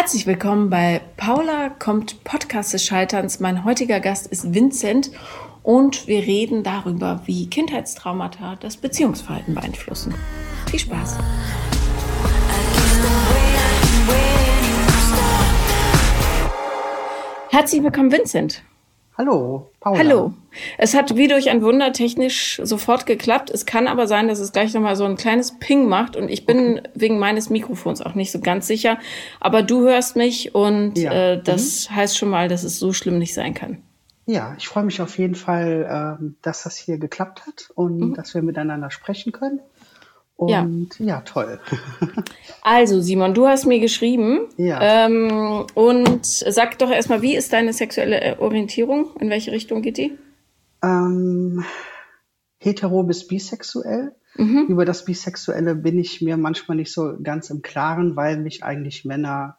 Herzlich willkommen bei Paula kommt Podcast des Scheiterns. Mein heutiger Gast ist Vincent und wir reden darüber, wie Kindheitstraumata das Beziehungsverhalten beeinflussen. Viel Spaß! Herzlich willkommen, Vincent. Hallo, Paula. Hallo. Es hat wie durch ein Wunder technisch sofort geklappt. Es kann aber sein, dass es gleich nochmal so ein kleines Ping macht und ich bin okay. wegen meines Mikrofons auch nicht so ganz sicher. Aber du hörst mich und ja. äh, das mhm. heißt schon mal, dass es so schlimm nicht sein kann. Ja, ich freue mich auf jeden Fall, äh, dass das hier geklappt hat und mhm. dass wir miteinander sprechen können. Und ja, ja toll. also, Simon, du hast mir geschrieben. Ja. Ähm, und sag doch erstmal, wie ist deine sexuelle äh, Orientierung? In welche Richtung geht die? Ähm, hetero bis bisexuell. Mhm. Über das Bisexuelle bin ich mir manchmal nicht so ganz im Klaren, weil mich eigentlich Männer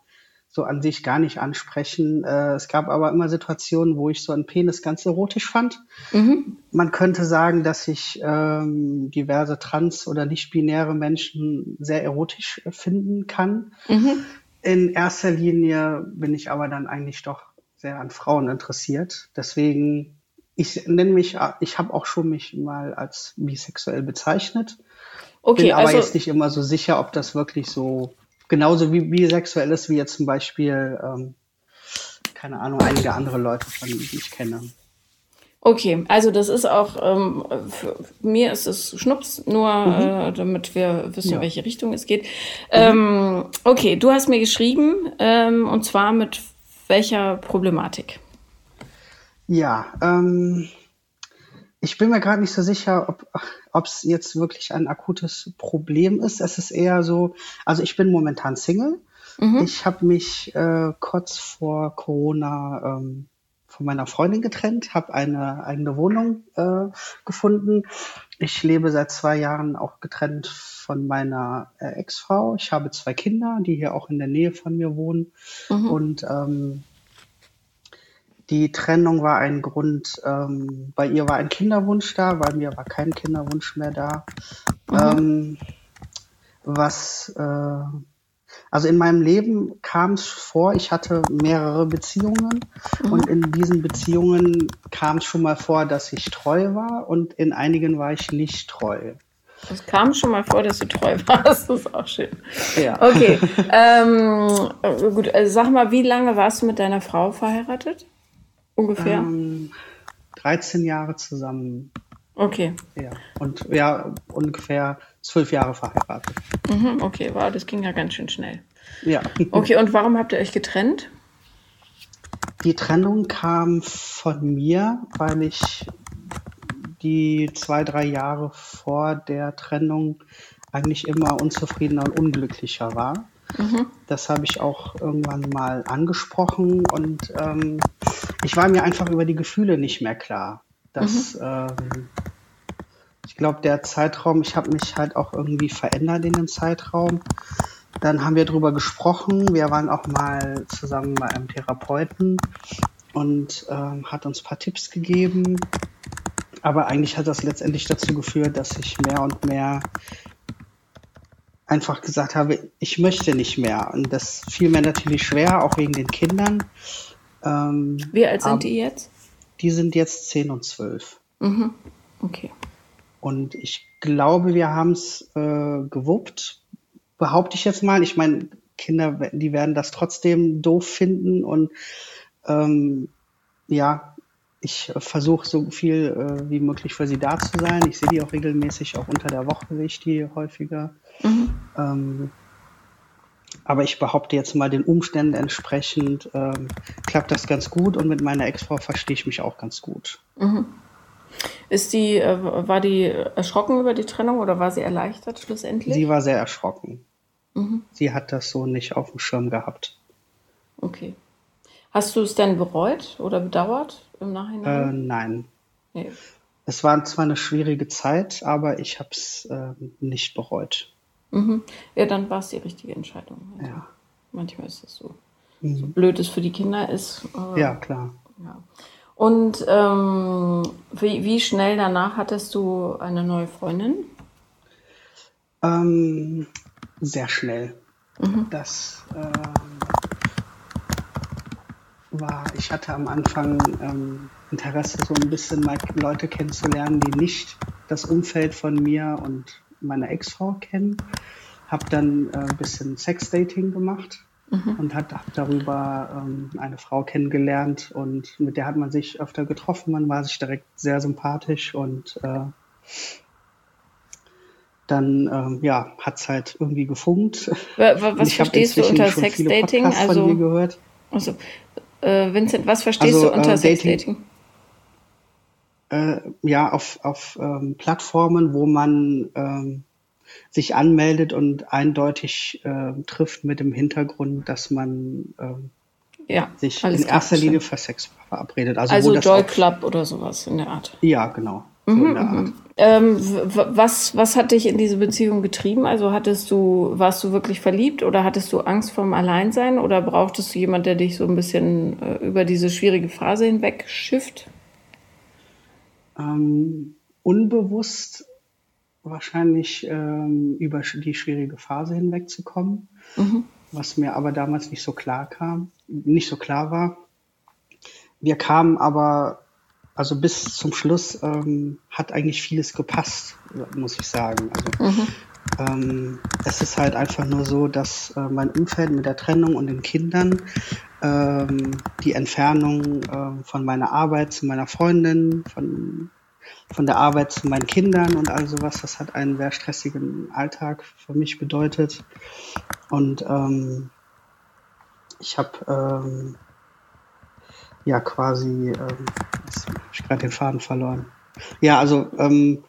so an sich gar nicht ansprechen. Äh, es gab aber immer Situationen, wo ich so einen Penis ganz erotisch fand. Mhm. Man könnte sagen, dass ich ähm, diverse trans- oder nicht-binäre Menschen sehr erotisch finden kann. Mhm. In erster Linie bin ich aber dann eigentlich doch sehr an Frauen interessiert. Deswegen, ich nenne mich, ich habe auch schon mich mal als bisexuell bezeichnet. Okay, bin aber also, jetzt nicht immer so sicher, ob das wirklich so genauso wie bisexuell ist wie jetzt zum Beispiel, ähm, keine Ahnung, einige andere Leute, von die ich kenne. Okay, also das ist auch, ähm, für mir ist es Schnups, nur mhm. äh, damit wir wissen, ja. in welche Richtung es geht. Mhm. Ähm, okay, du hast mir geschrieben, ähm, und zwar mit welcher Problematik? Ja, ähm, ich bin mir gerade nicht so sicher, ob es jetzt wirklich ein akutes Problem ist. Es ist eher so, also ich bin momentan Single. Mhm. Ich habe mich äh, kurz vor Corona ähm, von meiner Freundin getrennt, habe eine eigene Wohnung äh, gefunden. Ich lebe seit zwei Jahren auch getrennt von meiner äh, Ex-Frau. Ich habe zwei Kinder, die hier auch in der Nähe von mir wohnen. Mhm. Und ähm, die Trennung war ein Grund, ähm, bei ihr war ein Kinderwunsch da, bei mir war kein Kinderwunsch mehr da. Mhm. Ähm, was, äh, also in meinem Leben kam es vor, ich hatte mehrere Beziehungen mhm. und in diesen Beziehungen kam es schon mal vor, dass ich treu war und in einigen war ich nicht treu. Es kam schon mal vor, dass du treu warst. Das ist auch schön. Ja. Okay. ähm, gut, also sag mal, wie lange warst du mit deiner Frau verheiratet? Ungefähr? Ähm, 13 Jahre zusammen. Okay. Ja. Und ja, ungefähr zwölf Jahre verheiratet. Mhm, okay, wow, das ging ja ganz schön schnell. Ja. Okay, und warum habt ihr euch getrennt? Die Trennung kam von mir, weil ich die zwei, drei Jahre vor der Trennung eigentlich immer unzufriedener und unglücklicher war. Mhm. Das habe ich auch irgendwann mal angesprochen und ähm, ich war mir einfach über die Gefühle nicht mehr klar. Das, mhm. ähm, ich glaube, der Zeitraum, ich habe mich halt auch irgendwie verändert in dem Zeitraum. Dann haben wir darüber gesprochen. Wir waren auch mal zusammen bei einem Therapeuten und ähm, hat uns ein paar Tipps gegeben. Aber eigentlich hat das letztendlich dazu geführt, dass ich mehr und mehr einfach gesagt habe, ich möchte nicht mehr. Und das fiel mir natürlich schwer, auch wegen den Kindern. Ähm, Wie alt sind die jetzt? Die sind jetzt 10 und 12. Mhm. Okay. Und ich glaube, wir haben es äh, gewuppt, behaupte ich jetzt mal. Ich meine, Kinder, die werden das trotzdem doof finden und ähm, ja, ich versuche so viel äh, wie möglich für sie da zu sein. Ich sehe die auch regelmäßig, auch unter der Woche sehe ich die häufiger. Mhm. Ähm, aber ich behaupte jetzt mal den Umständen entsprechend ähm, klappt das ganz gut und mit meiner Ex-Frau verstehe ich mich auch ganz gut. Mhm. Ist die, äh, war die erschrocken über die Trennung oder war sie erleichtert schlussendlich? Sie war sehr erschrocken. Mhm. Sie hat das so nicht auf dem Schirm gehabt. Okay. Hast du es denn bereut oder bedauert im Nachhinein? Äh, nein. Nee. Es war zwar eine schwierige Zeit, aber ich habe es äh, nicht bereut. Mhm. Ja, dann war es die richtige Entscheidung. Also ja. Manchmal ist es so. Mhm. So blöd es für die Kinder ist. Äh, ja, klar. Ja. Und ähm, wie, wie schnell danach hattest du eine neue Freundin? Ähm, sehr schnell. Mhm. Das, äh, war, ich hatte am Anfang ähm, Interesse, so ein bisschen mal Leute kennenzulernen, die nicht das Umfeld von mir und meiner Ex-Frau kennen. Hab dann äh, ein bisschen Sexdating gemacht mhm. und hat, hab darüber ähm, eine Frau kennengelernt und mit der hat man sich öfter getroffen. Man war sich direkt sehr sympathisch und äh, dann ähm, ja, hat es halt irgendwie gefunkt. Was verstehst du unter Sexdating? Also, also äh, Vincent, was verstehst also, du unter äh, Sexdating? Äh, ja, auf, auf ähm, Plattformen, wo man ähm, sich anmeldet und eindeutig äh, trifft mit dem Hintergrund, dass man ähm, ja, sich in erster Linie für Sex verabredet. Also, also Joy Club oder sowas in der Art. Ja, genau. So mhm, mhm. ähm, was, was hat dich in diese Beziehung getrieben? Also hattest du, warst du wirklich verliebt oder hattest du Angst vorm Alleinsein oder brauchtest du jemand, der dich so ein bisschen äh, über diese schwierige Phase hinweg schifft? Ähm, unbewusst wahrscheinlich ähm, über die schwierige Phase hinwegzukommen, mhm. was mir aber damals nicht so klar kam, nicht so klar war. Wir kamen aber also bis zum Schluss ähm, hat eigentlich vieles gepasst, muss ich sagen. Also, mhm. ähm, es ist halt einfach nur so, dass äh, mein Umfeld mit der Trennung und den Kindern, ähm, die Entfernung äh, von meiner Arbeit zu meiner Freundin, von, von der Arbeit zu meinen Kindern und all sowas, das hat einen sehr stressigen Alltag für mich bedeutet. Und ähm, ich habe ähm, ja quasi, ähm, jetzt habe ich gerade den Faden verloren. Ja, also ähm,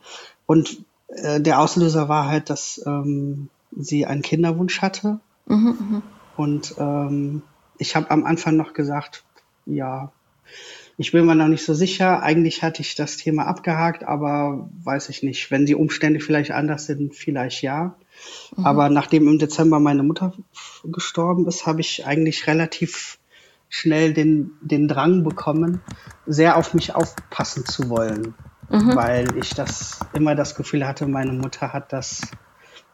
und äh, der Auslöser war halt, dass ähm, sie einen Kinderwunsch hatte. Mhm, mh. Und ähm, ich habe am Anfang noch gesagt, ja, ich bin mir noch nicht so sicher. Eigentlich hatte ich das Thema abgehakt, aber weiß ich nicht. Wenn die Umstände vielleicht anders sind, vielleicht ja. Mhm. Aber nachdem im Dezember meine Mutter gestorben ist, habe ich eigentlich relativ schnell den, den Drang bekommen, sehr auf mich aufpassen zu wollen, mhm. weil ich das immer das Gefühl hatte, meine Mutter hat das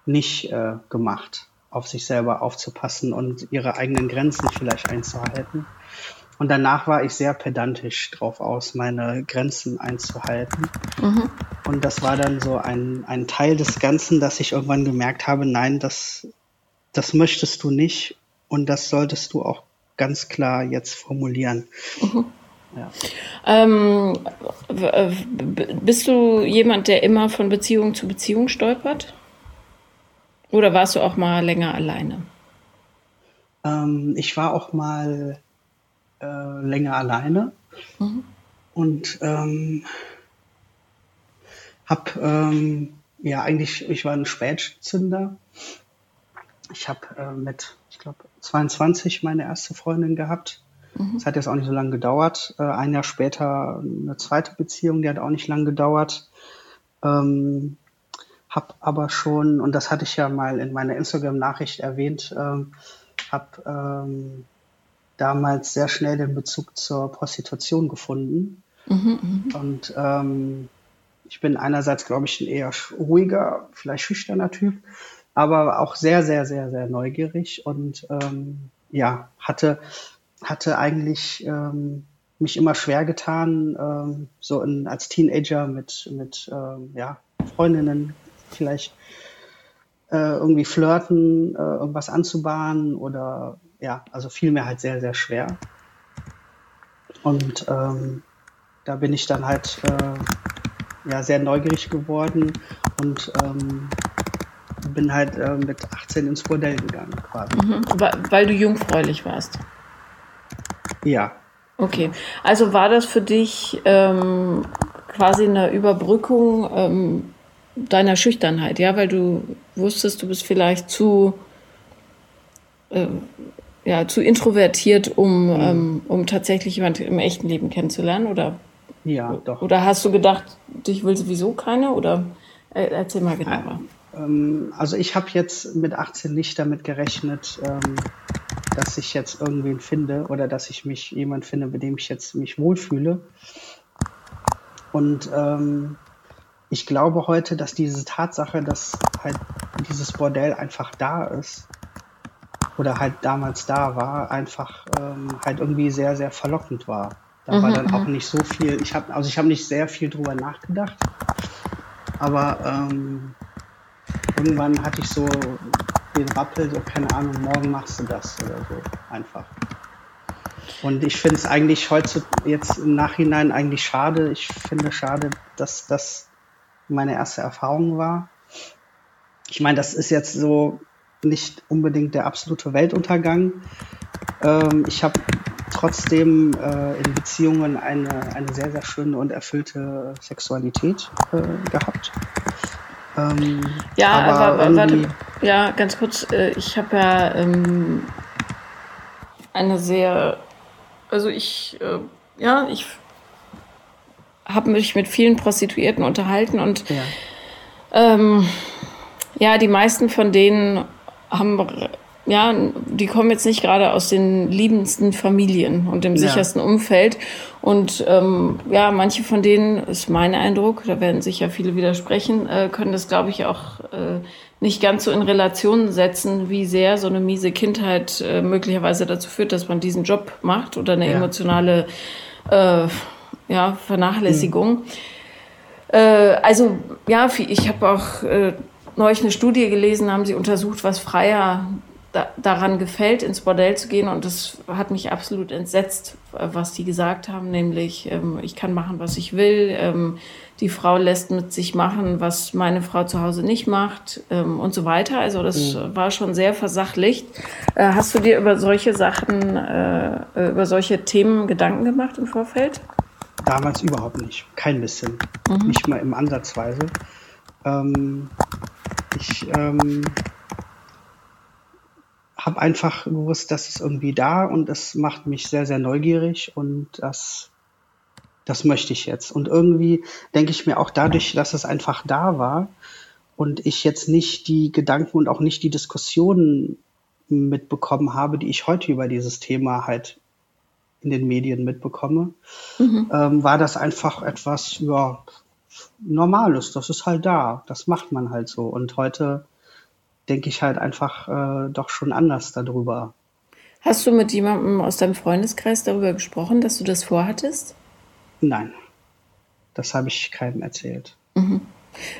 nicht äh, gemacht, auf sich selber aufzupassen und ihre eigenen Grenzen vielleicht einzuhalten. Und danach war ich sehr pedantisch drauf aus, meine Grenzen einzuhalten. Mhm. Und das war dann so ein, ein Teil des Ganzen, dass ich irgendwann gemerkt habe, nein, das, das möchtest du nicht und das solltest du auch ganz klar jetzt formulieren. Mhm. Ja. Ähm, bist du jemand, der immer von Beziehung zu Beziehung stolpert? Oder warst du auch mal länger alleine? Ähm, ich war auch mal äh, länger alleine mhm. und ähm, habe ähm, ja eigentlich, ich war ein Spätzünder. Ich habe äh, mit, ich glaube, 22 meine erste Freundin gehabt. Mhm. Das hat jetzt auch nicht so lange gedauert. Äh, ein Jahr später eine zweite Beziehung, die hat auch nicht lange gedauert. Ähm, hab aber schon, und das hatte ich ja mal in meiner Instagram-Nachricht erwähnt, ähm, hab ähm, damals sehr schnell den Bezug zur Prostitution gefunden. Mhm, mh. Und ähm, ich bin einerseits, glaube ich, ein eher ruhiger, vielleicht schüchterner Typ, aber auch sehr, sehr, sehr, sehr neugierig und ähm, ja, hatte, hatte eigentlich ähm, mich immer schwer getan, ähm, so in, als Teenager mit, mit ähm, ja, Freundinnen vielleicht äh, irgendwie flirten, äh, irgendwas anzubahnen oder ja, also fiel mir halt sehr, sehr schwer. Und ähm, da bin ich dann halt äh, ja, sehr neugierig geworden und ähm, bin halt äh, mit 18 ins Bordell gegangen quasi. Mhm, weil du jungfräulich warst. Ja. Okay, also war das für dich ähm, quasi eine Überbrückung ähm, deiner Schüchternheit, ja, weil du wusstest, du bist vielleicht zu, äh, ja, zu introvertiert, um, mhm. ähm, um tatsächlich jemand im echten Leben kennenzulernen, oder? Ja, doch. Oder hast du gedacht, dich will sowieso keiner, oder? Äh, erzähl mal genauer. Ähm, also ich habe jetzt mit 18 nicht damit gerechnet, ähm, dass ich jetzt irgendwen finde oder dass ich mich jemand finde, mit dem ich jetzt mich wohlfühle. Und ähm, ich glaube heute, dass diese Tatsache, dass halt dieses Bordell einfach da ist, oder halt damals da war, einfach ähm, halt irgendwie sehr, sehr verlockend war. Da mhm, war dann auch mhm. nicht so viel, ich habe, also ich habe nicht sehr viel drüber nachgedacht, aber ähm, irgendwann hatte ich so den Rappel, so keine Ahnung, morgen machst du das oder so einfach. Und ich finde es eigentlich heute jetzt im Nachhinein eigentlich schade. Ich finde schade, dass das meine erste Erfahrung war. Ich meine, das ist jetzt so nicht unbedingt der absolute Weltuntergang. Ähm, ich habe trotzdem äh, in Beziehungen eine, eine sehr, sehr schöne und erfüllte Sexualität äh, gehabt. Ähm, ja, aber, aber warte, ja, ganz kurz, äh, ich habe ja ähm, eine sehr, also ich, äh, ja, ich habe mich mit vielen Prostituierten unterhalten und ja. Ähm, ja, die meisten von denen haben ja, die kommen jetzt nicht gerade aus den liebendsten Familien und dem ja. sichersten Umfeld. Und ähm, ja, manche von denen, ist mein Eindruck, da werden sicher viele widersprechen, äh, können das, glaube ich, auch äh, nicht ganz so in Relation setzen, wie sehr so eine miese Kindheit äh, möglicherweise dazu führt, dass man diesen Job macht oder eine ja. emotionale äh, ja, Vernachlässigung. Mhm. Äh, also ja, ich habe auch äh, neulich eine Studie gelesen, haben sie untersucht, was Freier da, daran gefällt, ins Bordell zu gehen. Und das hat mich absolut entsetzt, was die gesagt haben, nämlich ähm, ich kann machen, was ich will. Ähm, die Frau lässt mit sich machen, was meine Frau zu Hause nicht macht ähm, und so weiter. Also das mhm. war schon sehr versachlicht. Äh, hast du dir über solche Sachen, äh, äh, über solche Themen Gedanken gemacht im Vorfeld? Damals überhaupt nicht. Kein bisschen. Mhm. Nicht mal im Ansatzweise. Ähm, ich ähm, habe einfach gewusst, das ist irgendwie da und das macht mich sehr, sehr neugierig und das, das möchte ich jetzt. Und irgendwie denke ich mir auch dadurch, dass es einfach da war und ich jetzt nicht die Gedanken und auch nicht die Diskussionen mitbekommen habe, die ich heute über dieses Thema halt in den Medien mitbekomme, mhm. ähm, war das einfach etwas, ja, Normales. Das ist halt da. Das macht man halt so. Und heute denke ich halt einfach äh, doch schon anders darüber. Hast du mit jemandem aus deinem Freundeskreis darüber gesprochen, dass du das vorhattest? Nein, das habe ich keinem erzählt. Mhm.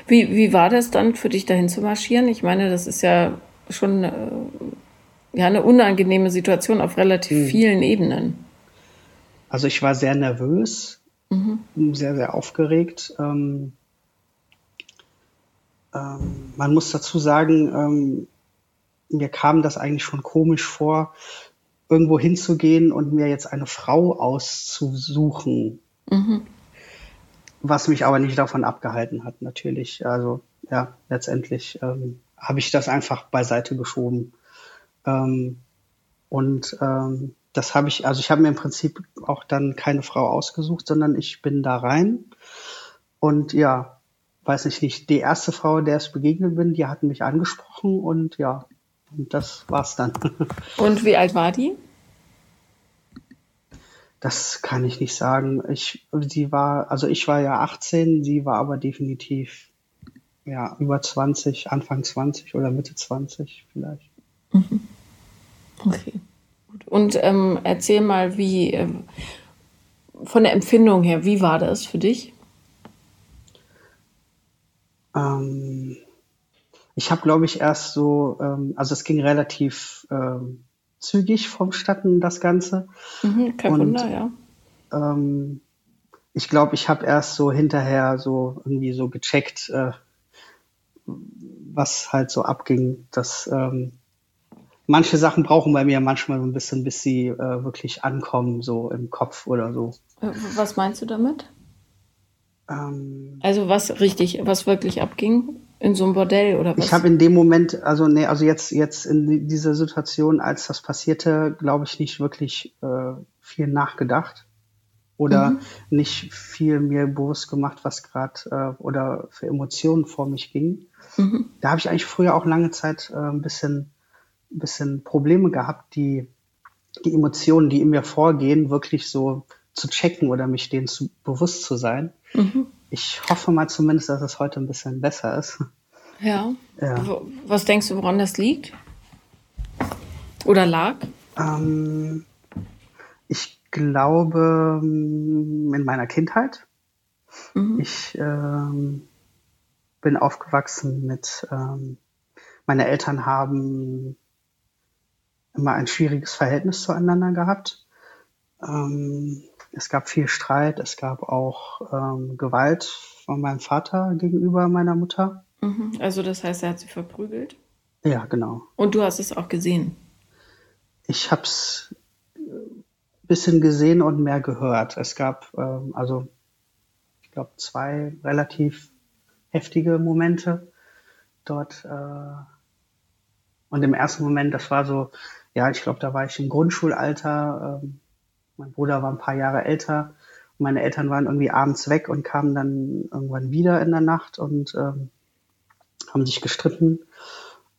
Wie, wie war das dann für dich dahin zu marschieren? Ich meine, das ist ja schon äh, ja, eine unangenehme Situation auf relativ mhm. vielen Ebenen. Also ich war sehr nervös, mhm. sehr, sehr aufgeregt. Ähm, ähm, man muss dazu sagen, ähm, mir kam das eigentlich schon komisch vor, irgendwo hinzugehen und mir jetzt eine Frau auszusuchen. Mhm. Was mich aber nicht davon abgehalten hat, natürlich. Also ja, letztendlich ähm, habe ich das einfach beiseite geschoben. Ähm, und ähm, das habe ich, also ich habe mir im Prinzip auch dann keine Frau ausgesucht, sondern ich bin da rein. Und ja, weiß ich nicht, die erste Frau, der ich begegnet bin, die hat mich angesprochen und ja, und das war's dann. Und wie alt war die? Das kann ich nicht sagen. Ich, sie war, also ich war ja 18, sie war aber definitiv ja über 20, Anfang 20 oder Mitte 20 vielleicht. Mhm. Okay. Und ähm, erzähl mal, wie ähm, von der Empfindung her, wie war das für dich? Ähm, ich habe, glaube ich, erst so, ähm, also es ging relativ ähm, zügig vonstatten, das Ganze. Mhm, kein Und, Wunder, ja. Ähm, ich glaube, ich habe erst so hinterher so irgendwie so gecheckt, äh, was halt so abging. Dass ähm, manche Sachen brauchen bei mir manchmal so ein bisschen, bis sie äh, wirklich ankommen, so im Kopf oder so. Äh, was meinst du damit? Ähm, also was richtig, was wirklich abging in so einem Bordell oder was? Ich habe in dem Moment, also nee, also jetzt jetzt in dieser Situation, als das passierte, glaube ich nicht wirklich äh, viel nachgedacht oder mhm. nicht viel mir bewusst gemacht, was gerade äh, oder für Emotionen vor mich ging. Mhm. Da habe ich eigentlich früher auch lange Zeit äh, ein bisschen ein bisschen Probleme gehabt, die die Emotionen, die in mir vorgehen, wirklich so zu checken oder mich denen zu, bewusst zu sein. Mhm. Ich hoffe mal zumindest, dass es heute ein bisschen besser ist. Ja. ja. Was denkst du, woran das liegt? Oder lag? Ähm, ich glaube mm, in meiner Kindheit. Mhm. Ich ähm, bin aufgewachsen mit, ähm, meine Eltern haben immer ein schwieriges Verhältnis zueinander gehabt. Ähm, es gab viel Streit, es gab auch ähm, Gewalt von meinem Vater gegenüber meiner Mutter. Mhm. Also das heißt, er hat sie verprügelt? Ja, genau. Und du hast es auch gesehen? Ich habe es ein bisschen gesehen und mehr gehört. Es gab ähm, also, ich glaube, zwei relativ heftige Momente dort. Äh, und im ersten Moment, das war so, ja, ich glaube, da war ich im Grundschulalter. Ähm, mein Bruder war ein paar Jahre älter. Meine Eltern waren irgendwie abends weg und kamen dann irgendwann wieder in der Nacht und ähm, haben sich gestritten.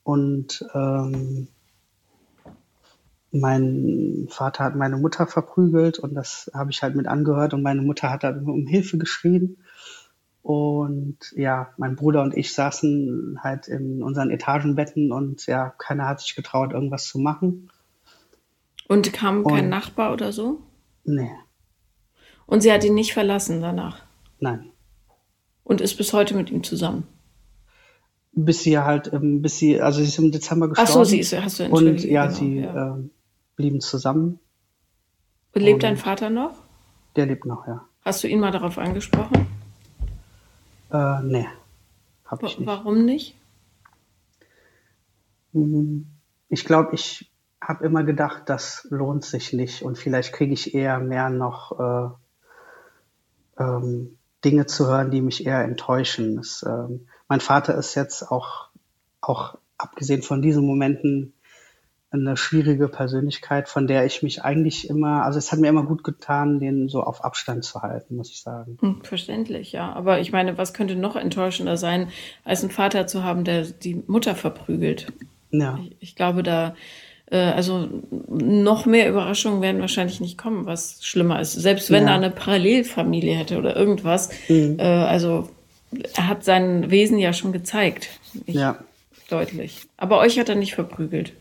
Und ähm, mein Vater hat meine Mutter verprügelt und das habe ich halt mit angehört und meine Mutter hat dann um Hilfe geschrien. Und ja, mein Bruder und ich saßen halt in unseren Etagenbetten und ja, keiner hat sich getraut, irgendwas zu machen. Und kam kein und, Nachbar oder so? Nee. Und sie hat ihn nicht verlassen danach? Nein. Und ist bis heute mit ihm zusammen? Bis sie halt, bis sie, also sie ist im Dezember gestorben. Ach so, sie ist, hast du Und ja, genau, sie ja. Äh, blieben zusammen. Und lebt dein Vater noch? Der lebt noch, ja. Hast du ihn mal darauf angesprochen? Äh, nee. Hab ich nicht. Warum nicht? Hm, ich glaube, ich habe immer gedacht, das lohnt sich nicht und vielleicht kriege ich eher mehr noch äh, ähm, Dinge zu hören, die mich eher enttäuschen. Das, ähm, mein Vater ist jetzt auch, auch abgesehen von diesen Momenten eine schwierige Persönlichkeit, von der ich mich eigentlich immer, also es hat mir immer gut getan, den so auf Abstand zu halten, muss ich sagen. Hm, verständlich, ja. Aber ich meine, was könnte noch enttäuschender sein, als einen Vater zu haben, der die Mutter verprügelt? Ja. Ich, ich glaube, da, äh, also noch mehr Überraschungen werden wahrscheinlich nicht kommen, was schlimmer ist. Selbst wenn ja. er eine Parallelfamilie hätte oder irgendwas. Mhm. Äh, also er hat sein Wesen ja schon gezeigt. Ich, ja. Deutlich. Aber euch hat er nicht verprügelt.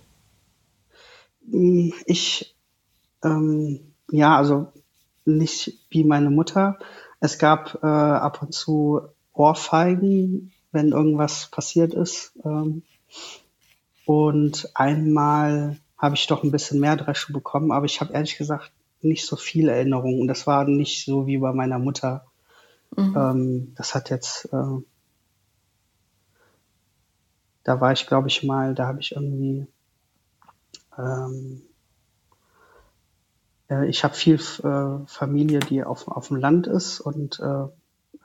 Hm, ich, ähm, ja, also nicht wie meine Mutter. Es gab äh, ab und zu Ohrfeigen, wenn irgendwas passiert ist. Ähm, und einmal habe ich doch ein bisschen mehr Dresche bekommen, aber ich habe ehrlich gesagt nicht so viele Erinnerungen. Und das war nicht so wie bei meiner Mutter. Mhm. Ähm, das hat jetzt, äh, da war ich, glaube ich, mal, da habe ich irgendwie ähm, äh, ich habe viel äh, Familie, die auf, auf dem Land ist und äh,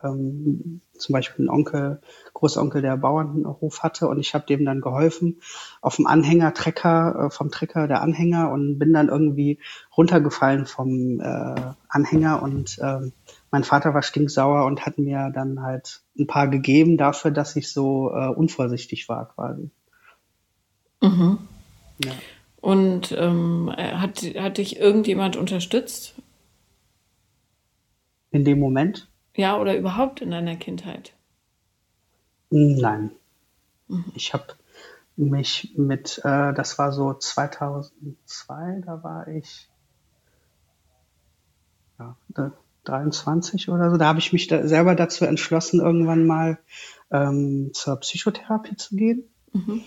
ähm, zum Beispiel ein Onkel, Großonkel, der Bauernhof hatte und ich habe dem dann geholfen auf dem Anhänger, Trecker, äh, vom Trecker der Anhänger und bin dann irgendwie runtergefallen vom äh, Anhänger und äh, mein Vater war stinksauer und hat mir dann halt ein paar gegeben dafür, dass ich so äh, unvorsichtig war quasi. Mhm. Ja. Und ähm, hat, hat dich irgendjemand unterstützt? In dem Moment? Ja, oder überhaupt in deiner Kindheit? Nein. Mhm. Ich habe mich mit, äh, das war so 2002, da war ich ja, 23 oder so, da habe ich mich da selber dazu entschlossen, irgendwann mal ähm, zur Psychotherapie zu gehen. Mhm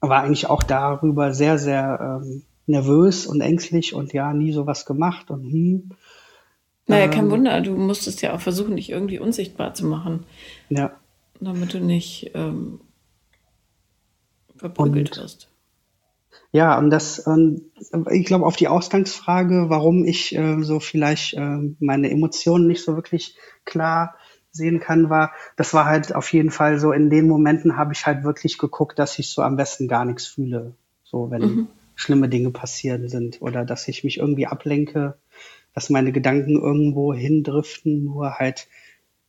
war eigentlich auch darüber sehr, sehr ähm, nervös und ängstlich und ja, nie sowas gemacht und hm. Naja, kein ähm, Wunder, du musstest ja auch versuchen, dich irgendwie unsichtbar zu machen. Ja. Damit du nicht ähm, verprügelt und, wirst. Ja, und das, ähm, ich glaube, auf die Ausgangsfrage, warum ich äh, so vielleicht äh, meine Emotionen nicht so wirklich klar sehen kann, war, das war halt auf jeden Fall so, in den Momenten habe ich halt wirklich geguckt, dass ich so am besten gar nichts fühle. So, wenn mhm. schlimme Dinge passieren sind oder dass ich mich irgendwie ablenke, dass meine Gedanken irgendwo hindriften, nur halt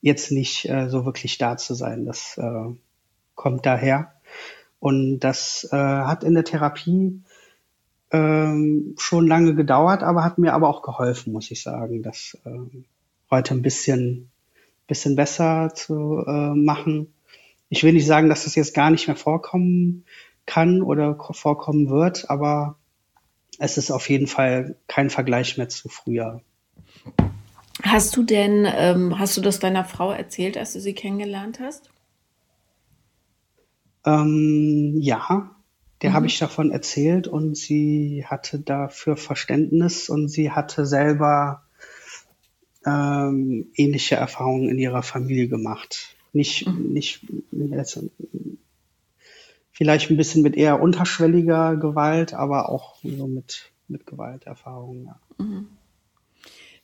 jetzt nicht äh, so wirklich da zu sein. Das äh, kommt daher. Und das äh, hat in der Therapie ähm, schon lange gedauert, aber hat mir aber auch geholfen, muss ich sagen, das äh, heute ein bisschen bisschen besser zu äh, machen. Ich will nicht sagen, dass das jetzt gar nicht mehr vorkommen kann oder vorkommen wird, aber es ist auf jeden Fall kein Vergleich mehr zu früher. Hast du denn, ähm, hast du das deiner Frau erzählt, als du sie kennengelernt hast? Ähm, ja, der mhm. habe ich davon erzählt und sie hatte dafür Verständnis und sie hatte selber ähm, ähnliche Erfahrungen in ihrer Familie gemacht. Nicht, mhm. nicht vielleicht ein bisschen mit eher unterschwelliger Gewalt, aber auch so mit, mit Gewalterfahrungen. Ja. Mhm.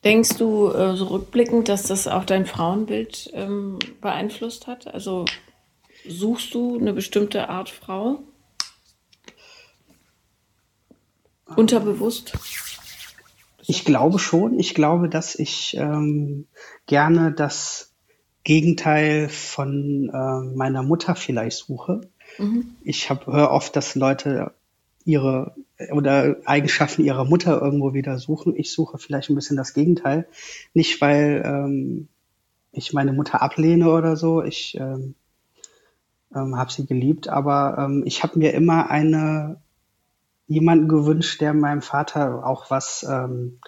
Denkst du äh, so rückblickend, dass das auch dein Frauenbild ähm, beeinflusst hat? Also suchst du eine bestimmte Art Frau? Unterbewusst? Ich glaube schon. Ich glaube, dass ich ähm, gerne das Gegenteil von äh, meiner Mutter vielleicht suche. Mhm. Ich höre oft, dass Leute ihre oder Eigenschaften ihrer Mutter irgendwo wieder suchen. Ich suche vielleicht ein bisschen das Gegenteil. Nicht, weil ähm, ich meine Mutter ablehne oder so. Ich ähm, ähm, habe sie geliebt, aber ähm, ich habe mir immer eine jemanden gewünscht, der meinem Vater auch was ähm,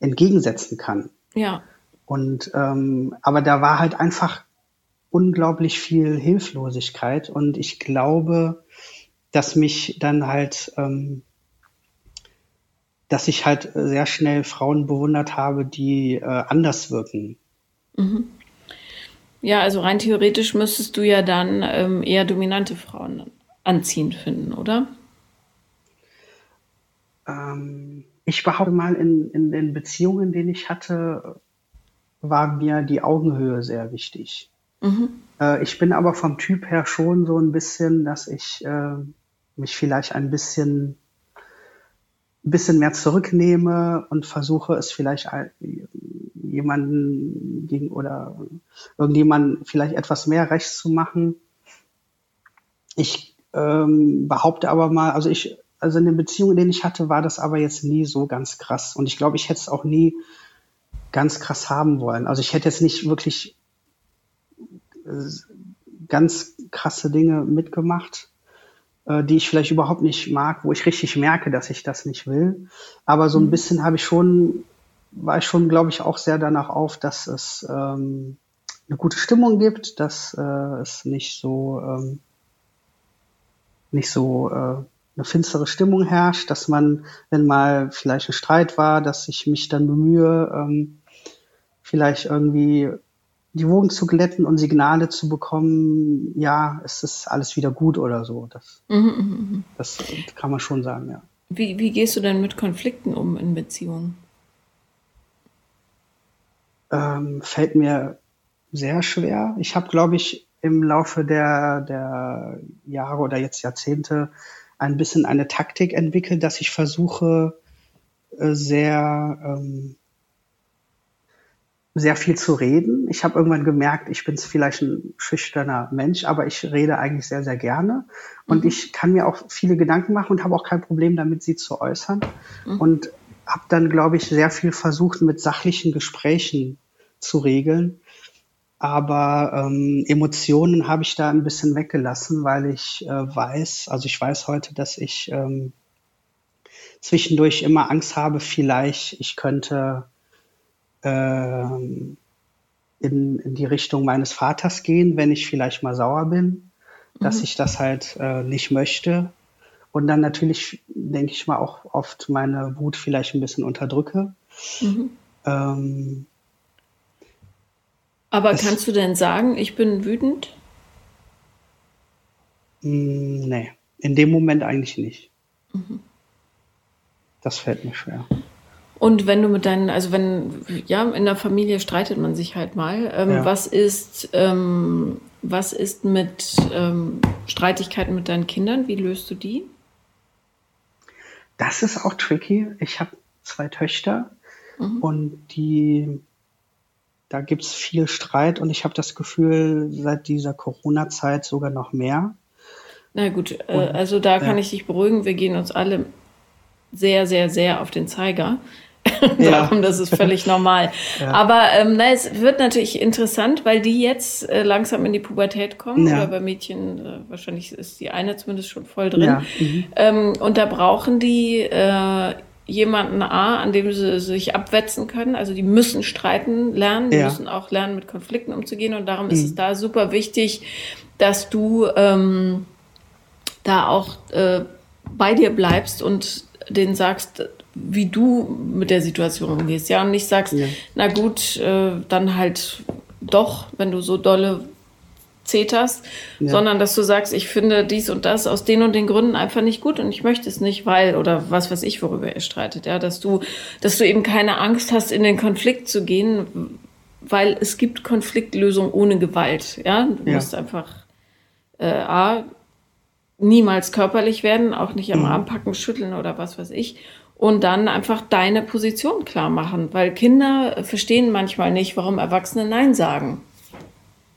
entgegensetzen kann. Ja. Und ähm, aber da war halt einfach unglaublich viel Hilflosigkeit und ich glaube, dass mich dann halt, ähm, dass ich halt sehr schnell Frauen bewundert habe, die äh, anders wirken. Mhm. Ja, also rein theoretisch müsstest du ja dann ähm, eher dominante Frauen anziehend finden, oder? Ähm, ich behaupte mal, in, in den Beziehungen, die ich hatte, war mir die Augenhöhe sehr wichtig. Mhm. Äh, ich bin aber vom Typ her schon so ein bisschen, dass ich äh, mich vielleicht ein bisschen, ein bisschen mehr zurücknehme und versuche es vielleicht jemanden gegen oder irgendjemanden vielleicht etwas mehr rechts zu machen. Ich ähm, behaupte aber mal, also ich also in den Beziehungen, in denen ich hatte, war das aber jetzt nie so ganz krass. Und ich glaube, ich hätte es auch nie ganz krass haben wollen. Also ich hätte jetzt nicht wirklich äh, ganz krasse Dinge mitgemacht, äh, die ich vielleicht überhaupt nicht mag, wo ich richtig merke, dass ich das nicht will. Aber so ein mhm. bisschen habe ich schon, war ich schon, glaube ich, auch sehr danach auf, dass es ähm, eine gute Stimmung gibt, dass äh, es nicht so ähm, nicht so äh, eine finstere Stimmung herrscht, dass man, wenn mal vielleicht ein Streit war, dass ich mich dann bemühe, ähm, vielleicht irgendwie die Wogen zu glätten und Signale zu bekommen, ja, es ist alles wieder gut oder so. Das, mhm, mhm, mhm. das kann man schon sagen, ja. Wie, wie gehst du denn mit Konflikten um in Beziehungen? Ähm, fällt mir sehr schwer. Ich habe, glaube ich, im Laufe der, der Jahre oder jetzt Jahrzehnte ein bisschen eine Taktik entwickelt, dass ich versuche, äh, sehr, ähm, sehr viel zu reden. Ich habe irgendwann gemerkt, ich bin vielleicht ein schüchterner Mensch, aber ich rede eigentlich sehr, sehr gerne. Und mhm. ich kann mir auch viele Gedanken machen und habe auch kein Problem damit, sie zu äußern. Mhm. Und habe dann, glaube ich, sehr viel versucht, mit sachlichen Gesprächen zu regeln. Aber ähm, Emotionen habe ich da ein bisschen weggelassen, weil ich äh, weiß, also ich weiß heute, dass ich ähm, zwischendurch immer Angst habe, vielleicht ich könnte ähm, in, in die Richtung meines Vaters gehen, wenn ich vielleicht mal sauer bin, dass mhm. ich das halt äh, nicht möchte. Und dann natürlich, denke ich mal, auch oft meine Wut vielleicht ein bisschen unterdrücke. Mhm. Ähm, aber das, kannst du denn sagen, ich bin wütend? Mm, nee, in dem Moment eigentlich nicht. Mhm. Das fällt mir schwer. Und wenn du mit deinen, also wenn, ja, in der Familie streitet man sich halt mal. Ähm, ja. Was ist, ähm, was ist mit ähm, Streitigkeiten mit deinen Kindern? Wie löst du die? Das ist auch tricky. Ich habe zwei Töchter mhm. und die da gibt es viel Streit und ich habe das Gefühl, seit dieser Corona-Zeit sogar noch mehr. Na gut, äh, also da kann ich dich beruhigen, wir gehen uns alle sehr, sehr, sehr auf den Zeiger. Ja. Darum, das ist völlig normal. Ja. Aber ähm, na, es wird natürlich interessant, weil die jetzt äh, langsam in die Pubertät kommen. Ja. Oder bei Mädchen, äh, wahrscheinlich ist die eine zumindest schon voll drin. Ja. Mhm. Ähm, und da brauchen die äh, jemanden A, an dem sie sich abwetzen können. Also die müssen streiten lernen, die ja. müssen auch lernen, mit Konflikten umzugehen. Und darum mhm. ist es da super wichtig, dass du ähm, da auch äh, bei dir bleibst und denen sagst, wie du mit der Situation umgehst. Ja, und nicht sagst, ja. na gut, äh, dann halt doch, wenn du so dolle zeterst, ja. sondern dass du sagst, ich finde dies und das aus den und den Gründen einfach nicht gut und ich möchte es nicht, weil oder was weiß ich, worüber ihr streitet, ja, dass du, dass du eben keine Angst hast, in den Konflikt zu gehen, weil es gibt Konfliktlösung ohne Gewalt, ja, du ja. musst einfach äh, a niemals körperlich werden, auch nicht am mhm. Arm packen, schütteln oder was weiß ich. Und dann einfach deine Position klar machen, weil Kinder verstehen manchmal nicht, warum Erwachsene Nein sagen.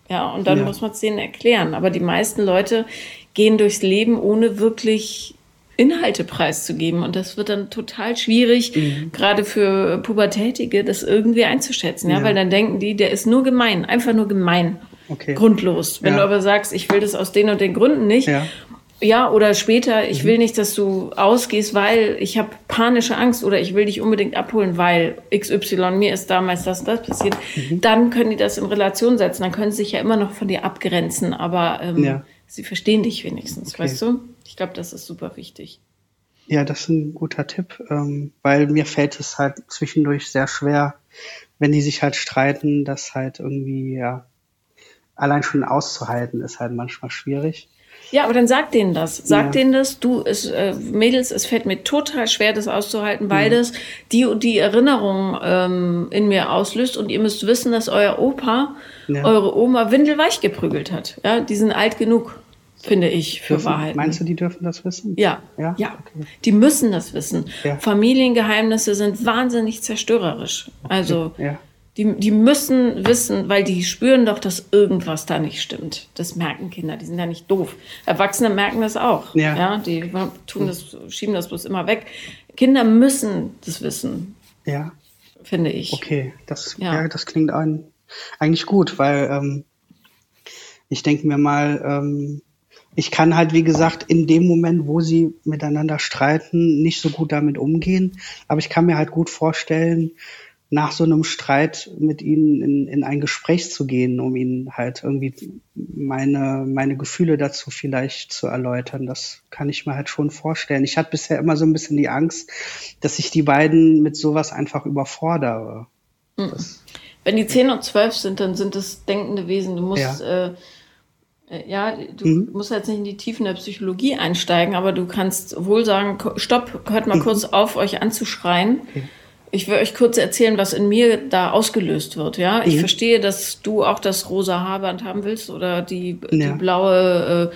Ja, und dann ja. muss man es denen erklären. Aber die meisten Leute gehen durchs Leben, ohne wirklich Inhalte preiszugeben. Und das wird dann total schwierig, mhm. gerade für Pubertätige, das irgendwie einzuschätzen. Ja? ja? weil dann denken die, der ist nur gemein, einfach nur gemein. Okay. Grundlos. Wenn ja. du aber sagst, ich will das aus den und den Gründen nicht ja. Ja, oder später, ich mhm. will nicht, dass du ausgehst, weil ich habe panische Angst oder ich will dich unbedingt abholen, weil XY, mir ist damals das und das passiert. Mhm. Dann können die das in Relation setzen. Dann können sie sich ja immer noch von dir abgrenzen, aber ähm, ja. sie verstehen dich wenigstens, okay. weißt du? Ich glaube, das ist super wichtig. Ja, das ist ein guter Tipp, ähm, weil mir fällt es halt zwischendurch sehr schwer, wenn die sich halt streiten, das halt irgendwie, ja, allein schon auszuhalten, ist halt manchmal schwierig. Ja, aber dann sag denen das. Sag ja. denen das. Du, es, äh, Mädels, es fällt mir total schwer, das auszuhalten, weil ja. das die und die Erinnerung ähm, in mir auslöst. Und ihr müsst wissen, dass euer Opa, ja. eure Oma windelweich geprügelt hat. Ja, die sind alt genug, finde ich, für dürfen, Wahrheit. Meinst du, die dürfen das wissen? Ja. Ja. ja. Okay. Die müssen das wissen. Familiengeheimnisse sind wahnsinnig zerstörerisch. Also. Ja die, die müssen wissen, weil die spüren doch, dass irgendwas da nicht stimmt. Das merken Kinder, die sind ja nicht doof. Erwachsene merken das auch. Ja. ja die tun das, schieben das bloß immer weg. Kinder müssen das wissen. Ja. Finde ich. Okay, das, ja. ja das klingt ein, eigentlich gut, weil ähm, ich denke mir mal, ähm, ich kann halt, wie gesagt, in dem Moment, wo sie miteinander streiten, nicht so gut damit umgehen. Aber ich kann mir halt gut vorstellen, nach so einem Streit mit ihnen in, in ein Gespräch zu gehen, um ihnen halt irgendwie meine, meine Gefühle dazu vielleicht zu erläutern. Das kann ich mir halt schon vorstellen. Ich hatte bisher immer so ein bisschen die Angst, dass ich die beiden mit sowas einfach überfordere. Mhm. Wenn die 10 und 12 sind, dann sind das denkende Wesen. Du musst, ja, äh, äh, ja du mhm. musst jetzt nicht in die Tiefen der Psychologie einsteigen, aber du kannst wohl sagen, stopp, hört mal mhm. kurz auf, euch anzuschreien. Okay ich will euch kurz erzählen, was in mir da ausgelöst wird. Ja, ich mhm. verstehe, dass du auch das rosa Haarband haben willst oder die, ja. die blaue äh, äh,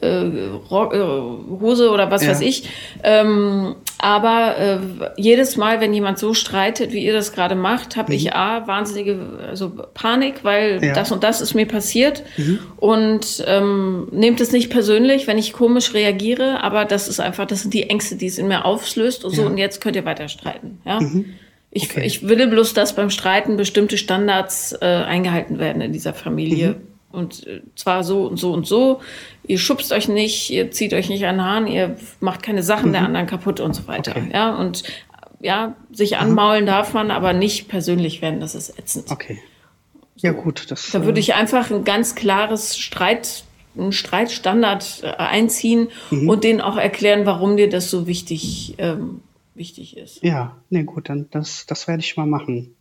äh, Hose oder was ja. weiß ich. Ähm, aber äh, jedes Mal, wenn jemand so streitet, wie ihr das gerade macht, habe mhm. ich A, wahnsinnige also Panik, weil ja. das und das ist mir passiert. Mhm. Und ähm, nehmt es nicht persönlich, wenn ich komisch reagiere, aber das ist einfach, das sind die Ängste, die es in mir auflöst. Und so, ja. und jetzt könnt ihr weiter streiten. Ja? Mhm. Ich, okay. ich will bloß, dass beim Streiten bestimmte Standards äh, eingehalten werden in dieser Familie. Und äh, zwar so und so und so. Ihr schubst euch nicht, ihr zieht euch nicht an den Haaren, ihr macht keine Sachen mhm. der anderen kaputt und so weiter. Okay. Ja, und ja, sich anmaulen mhm. darf man, aber nicht persönlich werden, das ist ätzend. Okay. Ja, gut. Das, da würde äh, ich einfach ein ganz klares Streit, einen Streitstandard äh, einziehen mhm. und denen auch erklären, warum dir das so wichtig, ähm, wichtig ist. Ja, ne, gut, dann das, das werde ich mal machen.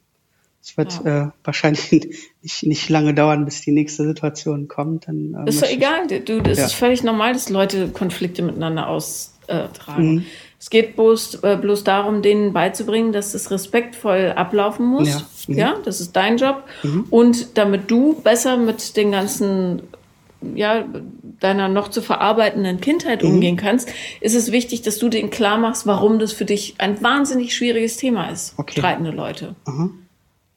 Es wird ja. äh, wahrscheinlich nicht, nicht lange dauern, bis die nächste Situation kommt. Dann, äh, ist doch egal. Du, das ja. ist völlig normal, dass Leute Konflikte miteinander austragen. Mhm. Es geht bloß, äh, bloß darum, denen beizubringen, dass es respektvoll ablaufen muss. Ja, mhm. ja das ist dein Job. Mhm. Und damit du besser mit den ganzen ja, deiner noch zu verarbeitenden Kindheit mhm. umgehen kannst, ist es wichtig, dass du denen klar machst, warum das für dich ein wahnsinnig schwieriges Thema ist. Okay. Streitende Leute. Mhm.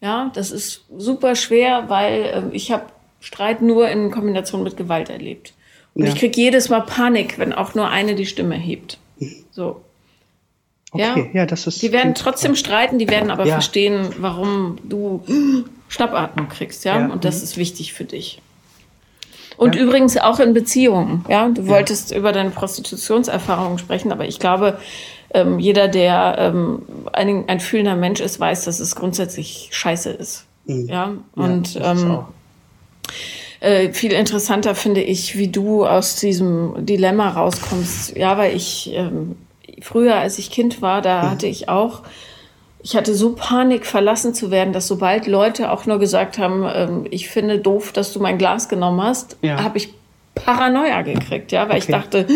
Ja, das ist super schwer, weil äh, ich habe Streit nur in Kombination mit Gewalt erlebt. Und ja. ich krieg jedes Mal Panik, wenn auch nur eine die Stimme hebt. So. Okay, ja, ja das ist. Die werden trotzdem streiten, die werden aber Ja. verstehen, warum du Schnappatmung kriegst, ja. Ja, Und das ist wichtig für dich. Und Ja. übrigens auch in Beziehungen, ja. Du wolltest über deine Prostitutionserfahrungen sprechen, aber ich glaube, ähm, jeder, der ähm, ein, ein fühlender Mensch ist, weiß, dass es grundsätzlich scheiße ist. Mhm. Ja. Und ist ähm, äh, viel interessanter finde ich, wie du aus diesem Dilemma rauskommst. Ja, weil ich ähm, früher, als ich Kind war, da hatte ich auch, ich hatte so Panik, verlassen zu werden, dass sobald Leute auch nur gesagt haben, ähm, ich finde doof, dass du mein Glas genommen hast, Ja. habe ich Paranoia gekriegt, ja, weil ich Okay. dachte,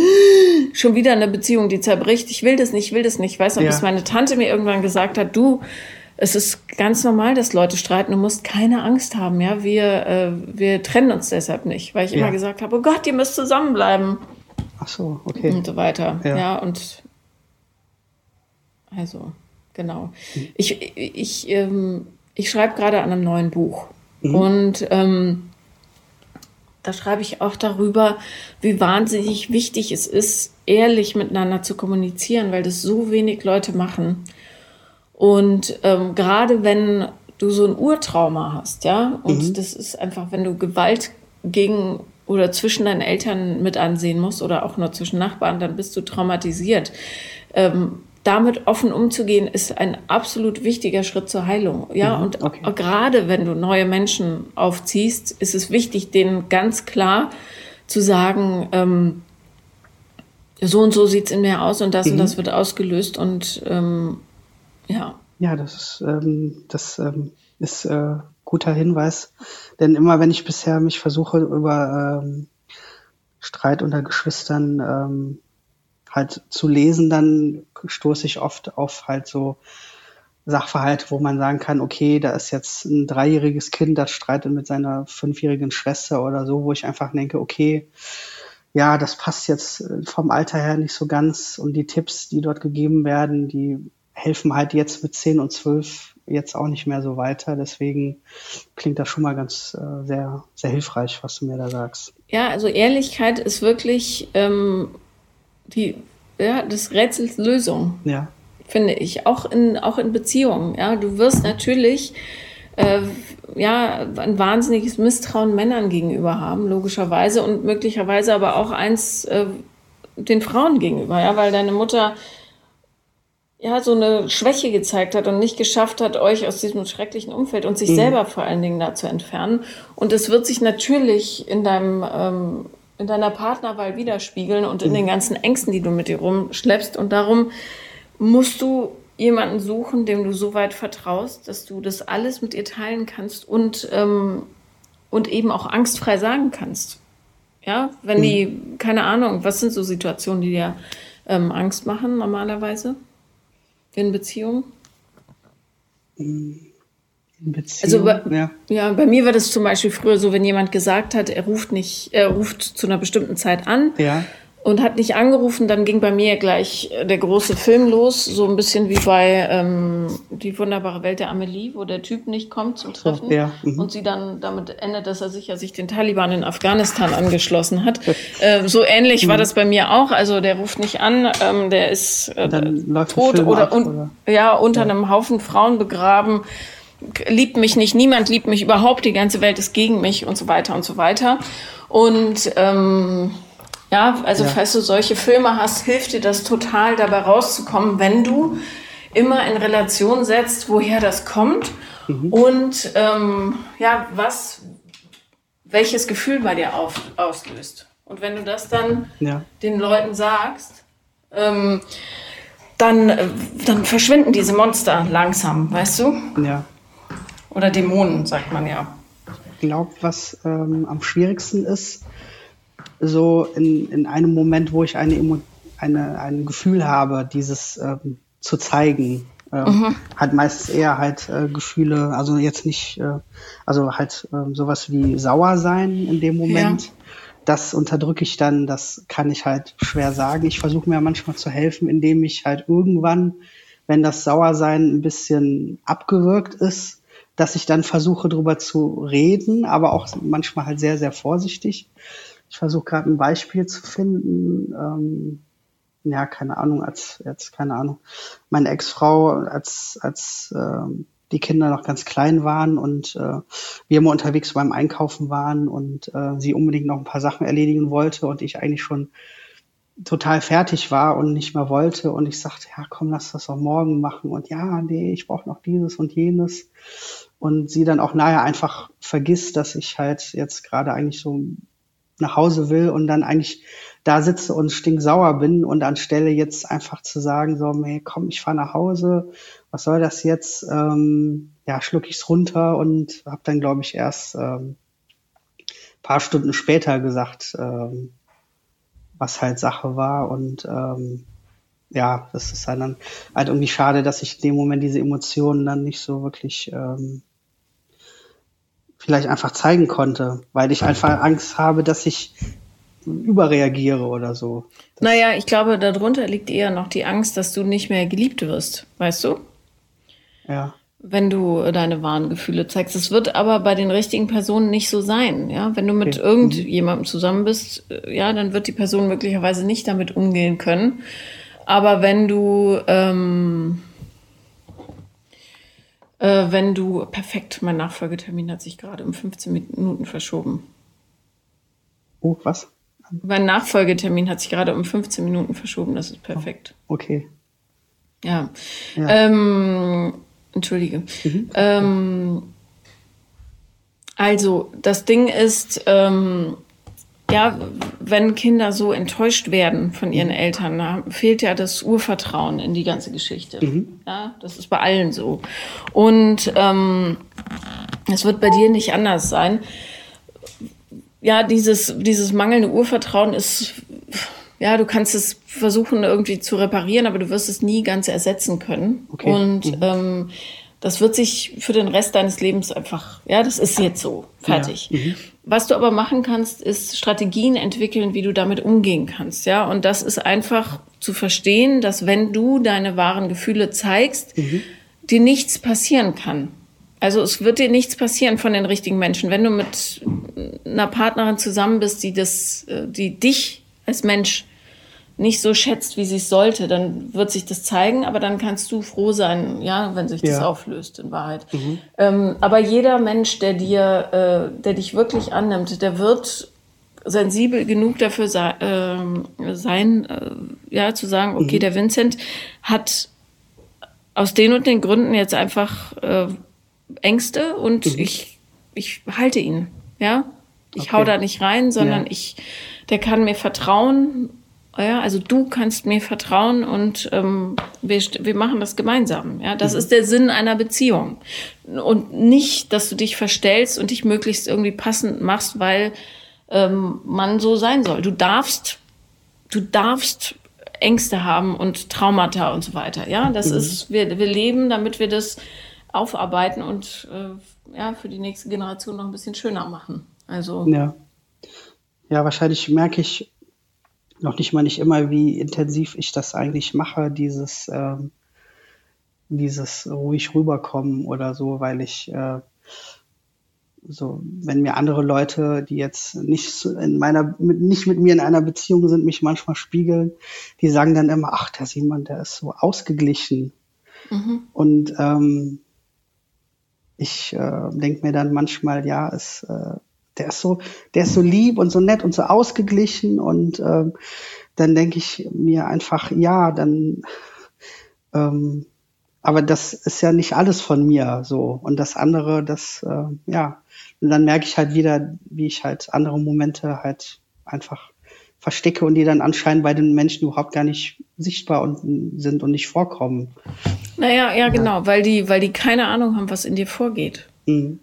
schon wieder eine Beziehung, die zerbricht. Ich will das nicht, ich will das nicht. Weißt du, Ja. bis meine Tante mir irgendwann gesagt hat, du, es ist ganz normal, dass Leute streiten. Du musst keine Angst haben, ja. Wir, äh, wir trennen uns deshalb nicht, weil ich Ja. immer gesagt habe, oh Gott, ihr müsst zusammenbleiben Ach so, okay. und so weiter. Ja. Ja, und also, genau. Ich, ich, ähm, ich schreibe gerade an einem neuen Buch. Und ähm, da schreibe ich auch darüber, wie wahnsinnig wichtig es ist, ehrlich miteinander zu kommunizieren, weil das so wenig Leute machen. Und ähm, gerade wenn du so ein Urtrauma hast, ja, und das ist einfach, wenn du Gewalt gegen oder zwischen deinen Eltern mit ansehen musst oder auch nur zwischen Nachbarn, dann bist du traumatisiert. Ähm, damit offen umzugehen, ist ein absolut wichtiger Schritt zur Heilung. Ja, und okay. gerade wenn du neue Menschen aufziehst, ist es wichtig, denen ganz klar zu sagen, ähm, so und so sieht's in mir aus und das und das wird ausgelöst und ähm, ja. Ja, das ist, ähm, das ähm, ist äh, guter Hinweis. Denn immer wenn ich bisher mich versuche, über ähm, Streit unter Geschwistern ähm, halt zu lesen, dann stoße ich oft auf halt so Sachverhalte, wo man sagen kann, okay, da ist jetzt ein dreijähriges Kind, das streitet mit seiner fünfjährigen Schwester oder so, wo ich einfach denke, okay, ja, das passt jetzt äh, vom Alter her nicht so ganz und die Tipps, die dort gegeben werden, die helfen halt jetzt mit 10 und 12 jetzt auch nicht mehr so weiter. Deswegen klingt das schon mal ganz äh, sehr, sehr hilfreich, was du mir da sagst. Ja, also Ehrlichkeit ist wirklich ähm, die, ja, des Rätsels Lösung. Ja, finde ich, auch in, auch in Beziehungen. Ja, du wirst natürlich äh, ja, ein wahnsinniges Misstrauen Männern gegenüber haben, logischerweise, und möglicherweise aber auch eins äh, den Frauen gegenüber, ja, weil deine Mutter ja so eine Schwäche gezeigt hat und nicht geschafft hat, euch aus diesem schrecklichen Umfeld und sich selber vor allen Dingen da zu entfernen. Und es wird sich natürlich in deinem ähm, in deiner Partnerwahl widerspiegeln und in den ganzen Ängsten, die du mit dir rumschleppst. Und darum musst du jemanden suchen, dem du so weit vertraust, dass du das alles mit ihr teilen kannst und, ähm, und eben auch angstfrei sagen kannst. Ja, wenn die, keine Ahnung, was sind so Situationen, die dir ähm, Angst machen normalerweise in Beziehungen? Also bei, ja. ja, bei mir war das zum Beispiel früher so, wenn jemand gesagt hat, er ruft nicht, er ruft zu einer bestimmten Zeit an Ja. und hat nicht angerufen, dann ging bei mir gleich äh, der große Film los, so ein bisschen wie bei ähm, Die wunderbare Welt der Amelie, wo der Typ nicht kommt zum Treffen ja, mhm. und sie dann damit endet, dass er sich ja sich den Taliban in Afghanistan angeschlossen hat. äh, so ähnlich Mhm. war das bei mir auch. Also der ruft nicht an, ähm, der ist äh, tot oder, ab, oder? ja unter einem Haufen Frauen begraben liebt mich nicht, niemand liebt mich überhaupt, die ganze Welt ist gegen mich und so weiter und so weiter. Und ähm, ja, also Ja. falls du solche Filme hast, hilft dir das total dabei rauszukommen, wenn du immer in Relation setzt, woher das kommt und ähm, ja, was, welches Gefühl bei dir auf, auslöst. Und wenn du das dann Ja. den Leuten sagst, ähm, dann, äh, dann verschwinden diese Monster langsam, weißt du? Ja. Oder Dämonen, sagt man ja. Ich glaube, was ähm, am schwierigsten ist, so in, in einem Moment, wo ich eine, Emo eine ein Gefühl habe, dieses ähm, zu zeigen, ähm, hat meistens eher halt äh, Gefühle, also jetzt nicht, äh, also halt ähm, sowas wie sauer sein in dem Moment. Ja. Das unterdrücke ich dann, das kann ich halt schwer sagen. Ich versuche mir manchmal zu helfen, indem ich halt irgendwann, wenn das Sauersein ein bisschen abgewirkt ist, dass ich dann versuche, drüber zu reden, aber auch manchmal halt sehr, sehr vorsichtig. Ich versuche gerade ein Beispiel zu finden. Ähm, ja, keine Ahnung, als jetzt, keine Ahnung, meine Ex-Frau, als, als äh, die Kinder noch ganz klein waren und äh, wir immer unterwegs beim Einkaufen waren und äh, sie unbedingt noch ein paar Sachen erledigen wollte und ich eigentlich schon total fertig war und nicht mehr wollte und ich sagte, ja komm, lass das doch morgen machen und ja, nee, ich brauche noch dieses und jenes und sie dann auch nachher einfach vergisst, dass ich halt jetzt gerade eigentlich so nach Hause will und dann eigentlich da sitze und stinksauer bin und anstelle jetzt einfach zu sagen, so, hey, komm, ich fahre nach Hause, was soll das jetzt? Ähm, ja, schluck ich's runter und habe dann, glaube ich, erst ähm, paar Stunden später gesagt, ähm, was halt Sache war und ähm, ja, das ist dann halt irgendwie schade, dass ich in dem Moment diese Emotionen dann nicht so wirklich ähm, vielleicht einfach zeigen konnte, weil ich einfach Angst habe, dass ich überreagiere oder so. Das naja, ich glaube, darunter liegt eher noch die Angst, dass du nicht mehr geliebt wirst, weißt du? Ja. Wenn du deine wahren Gefühle zeigst. Es wird aber bei den richtigen Personen nicht so sein, ja. Wenn du mit okay. irgendjemandem zusammen bist, äh, ja, dann wird die Person möglicherweise nicht damit umgehen können. Aber wenn du, ähm, äh, wenn du, perfekt, mein Nachfolgetermin hat sich gerade um 15 Minuten verschoben. Oh, was? Mein Nachfolgetermin hat sich gerade um 15 Minuten verschoben, das ist perfekt. Oh, okay. Ja. ja. Ähm, Entschuldige. Mhm. Ähm, also, das Ding ist, ähm, ja, wenn Kinder so enttäuscht werden von ihren mhm. Eltern, fehlt ja das Urvertrauen in die ganze Geschichte. Mhm. Ja, das ist bei allen so. Und ähm, es wird bei dir nicht anders sein. Ja, dieses, dieses mangelnde Urvertrauen ist, ja, du kannst es versuchen irgendwie zu reparieren, aber du wirst es nie ganz ersetzen können. Okay. Und mhm. ähm, das wird sich für den Rest deines Lebens einfach, ja, das ist jetzt so, fertig. Ja. Mhm. Was du aber machen kannst, ist Strategien entwickeln, wie du damit umgehen kannst, ja. Und das ist einfach zu verstehen, dass wenn du deine wahren Gefühle zeigst, mhm. dir nichts passieren kann. Also es wird dir nichts passieren von den richtigen Menschen. Wenn du mit einer Partnerin zusammen bist, die das, äh, die dich als Mensch nicht so schätzt, wie sie es sollte, dann wird sich das zeigen, aber dann kannst du froh sein, ja, wenn sich das ja. auflöst in Wahrheit. Mhm. Ähm, aber jeder Mensch, der dir, äh, der dich wirklich annimmt, der wird sensibel genug dafür äh, sein, äh, ja, zu sagen, okay, mhm. der Vincent hat aus den und den Gründen jetzt einfach äh, Ängste und mhm. ich, ich halte ihn, ja. Ich okay. hau da nicht rein, sondern ja. ich, der kann mir vertrauen ja, also du kannst mir vertrauen und ähm, wir, wir machen das gemeinsam. Ja, das mhm. ist der Sinn einer Beziehung. Und nicht, dass du dich verstellst und dich möglichst irgendwie passend machst, weil ähm, man so sein soll. Du darfst, du darfst Ängste haben und Traumata und so weiter. Ja, das mhm. ist, wir, wir leben, damit wir das aufarbeiten und äh, ja, für die nächste Generation noch ein bisschen schöner machen. Also. Ja. Ja, wahrscheinlich merke ich noch nicht mal nicht immer, wie intensiv ich das eigentlich mache, dieses, ähm, dieses ruhig rüberkommen oder so, weil ich äh, so, wenn mir andere Leute, die jetzt nicht in meiner, mit, nicht mit mir in einer Beziehung sind, mich manchmal spiegeln, die sagen dann immer, ach, der Simon, der ist so ausgeglichen. Mhm. Und ähm, ich äh, denke mir dann manchmal, ja, es äh, der ist so, der ist so lieb und so nett und so ausgeglichen und ähm, dann denke ich mir einfach, ja, dann, ähm, aber das ist ja nicht alles von mir so und das andere, das, äh, ja, und dann merke ich halt wieder, wie ich halt andere Momente halt einfach verstecke und die dann anscheinend bei den Menschen überhaupt gar nicht sichtbar und, sind und nicht vorkommen. Naja, ja, genau, weil die, weil die keine Ahnung haben, was in dir vorgeht. Mhm.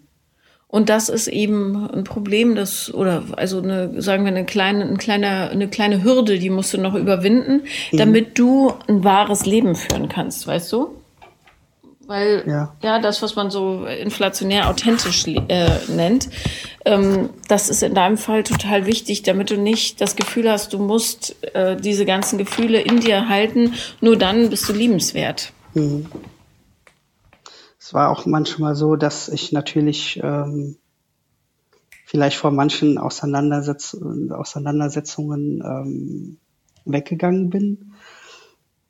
Und das ist eben ein Problem, das, oder also eine, sagen wir, eine kleine, eine kleine, eine kleine Hürde, die musst du noch überwinden, mhm. damit du ein wahres Leben führen kannst, weißt du? Weil ja, ja das, was man so inflationär authentisch äh, nennt, ähm, das ist in deinem Fall total wichtig, damit du nicht das Gefühl hast, du musst äh, diese ganzen Gefühle in dir halten, nur dann bist du liebenswert. Mhm. Es war auch manchmal so, dass ich natürlich ähm, vielleicht vor manchen Auseinandersetz Auseinandersetzungen ähm, weggegangen bin.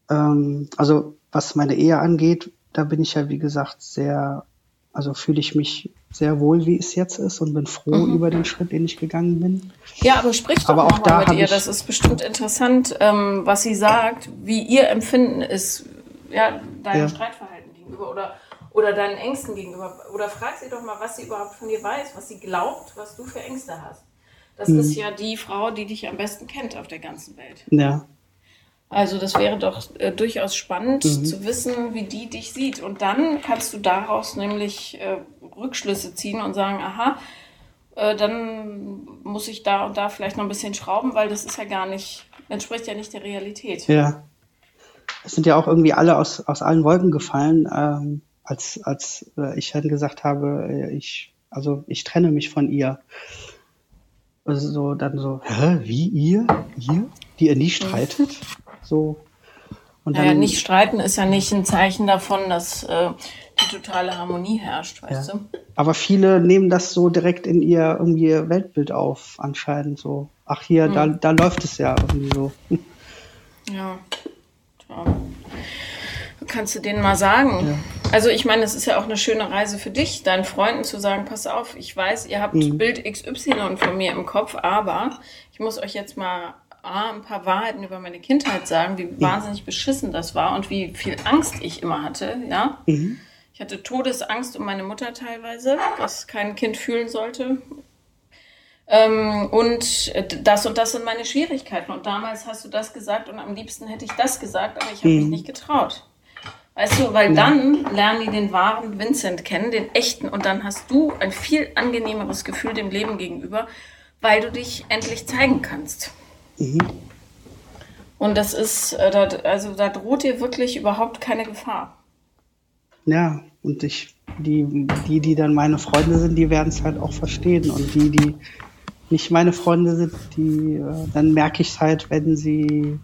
Ähm, also was meine Ehe angeht, da bin ich ja, wie gesagt, sehr, also fühle ich mich sehr wohl, wie es jetzt ist und bin froh mhm. über den Schritt, den ich gegangen bin. Ja, aber sprich doch aber auch da mit ihr. Das ist bestimmt interessant, ähm, was sie sagt, wie ihr Empfinden ist, ja, deinem ja. Streitverhalten gegenüber oder, oder deinen Ängsten gegenüber. Oder frag sie doch mal, was sie überhaupt von dir weiß, was sie glaubt, was du für Ängste hast. Das mhm. ist ja die Frau, die dich am besten kennt auf der ganzen Welt. Ja. Also das wäre doch äh, durchaus spannend mhm. zu wissen, wie die dich sieht. Und dann kannst du daraus nämlich äh, Rückschlüsse ziehen und sagen, aha, äh, dann muss ich da und da vielleicht noch ein bisschen schrauben, weil das ist ja gar nicht, entspricht ja nicht der Realität. Ja. Es sind ja auch irgendwie alle aus, aus allen Wolken gefallen, ähm, als, als äh, ich dann gesagt habe, äh, ich, also ich trenne mich von ihr. Also so, dann so, hä, wie ihr? Ihr? Die ihr nie streitet? So. Und dann, naja, nicht streiten ist ja nicht ein Zeichen davon, dass äh, die totale Harmonie herrscht, weißt ja. du? Aber viele nehmen das so direkt in ihr irgendwie Weltbild auf, anscheinend so. Ach hier, hm. da, da läuft es ja irgendwie so. Ja. ja. Kannst du denen mal sagen. Ja. Also ich meine, es ist ja auch eine schöne Reise für dich, deinen Freunden zu sagen, pass auf, ich weiß, ihr habt mhm. Bild XY von mir im Kopf, aber ich muss euch jetzt mal A, ein paar Wahrheiten über meine Kindheit sagen, wie wahnsinnig beschissen das war und wie viel Angst ich immer hatte, ja. Mhm. Ich hatte Todesangst um meine Mutter teilweise, was kein Kind fühlen sollte. Ähm, und das und das sind meine Schwierigkeiten. Und damals hast du das gesagt und am liebsten hätte ich das gesagt, aber ich habe mhm. mich nicht getraut. Weißt du, weil dann lernen die den wahren Vincent kennen, den echten, und dann hast du ein viel angenehmeres Gefühl dem Leben gegenüber, weil du dich endlich zeigen kannst. Mhm. Und das ist, äh, also da droht dir wirklich überhaupt keine Gefahr. Ja, und ich, die, die, die dann meine Freunde sind, die werden es halt auch verstehen. Und die, die nicht meine Freunde sind, die, äh, dann merke ich es halt, wenn sie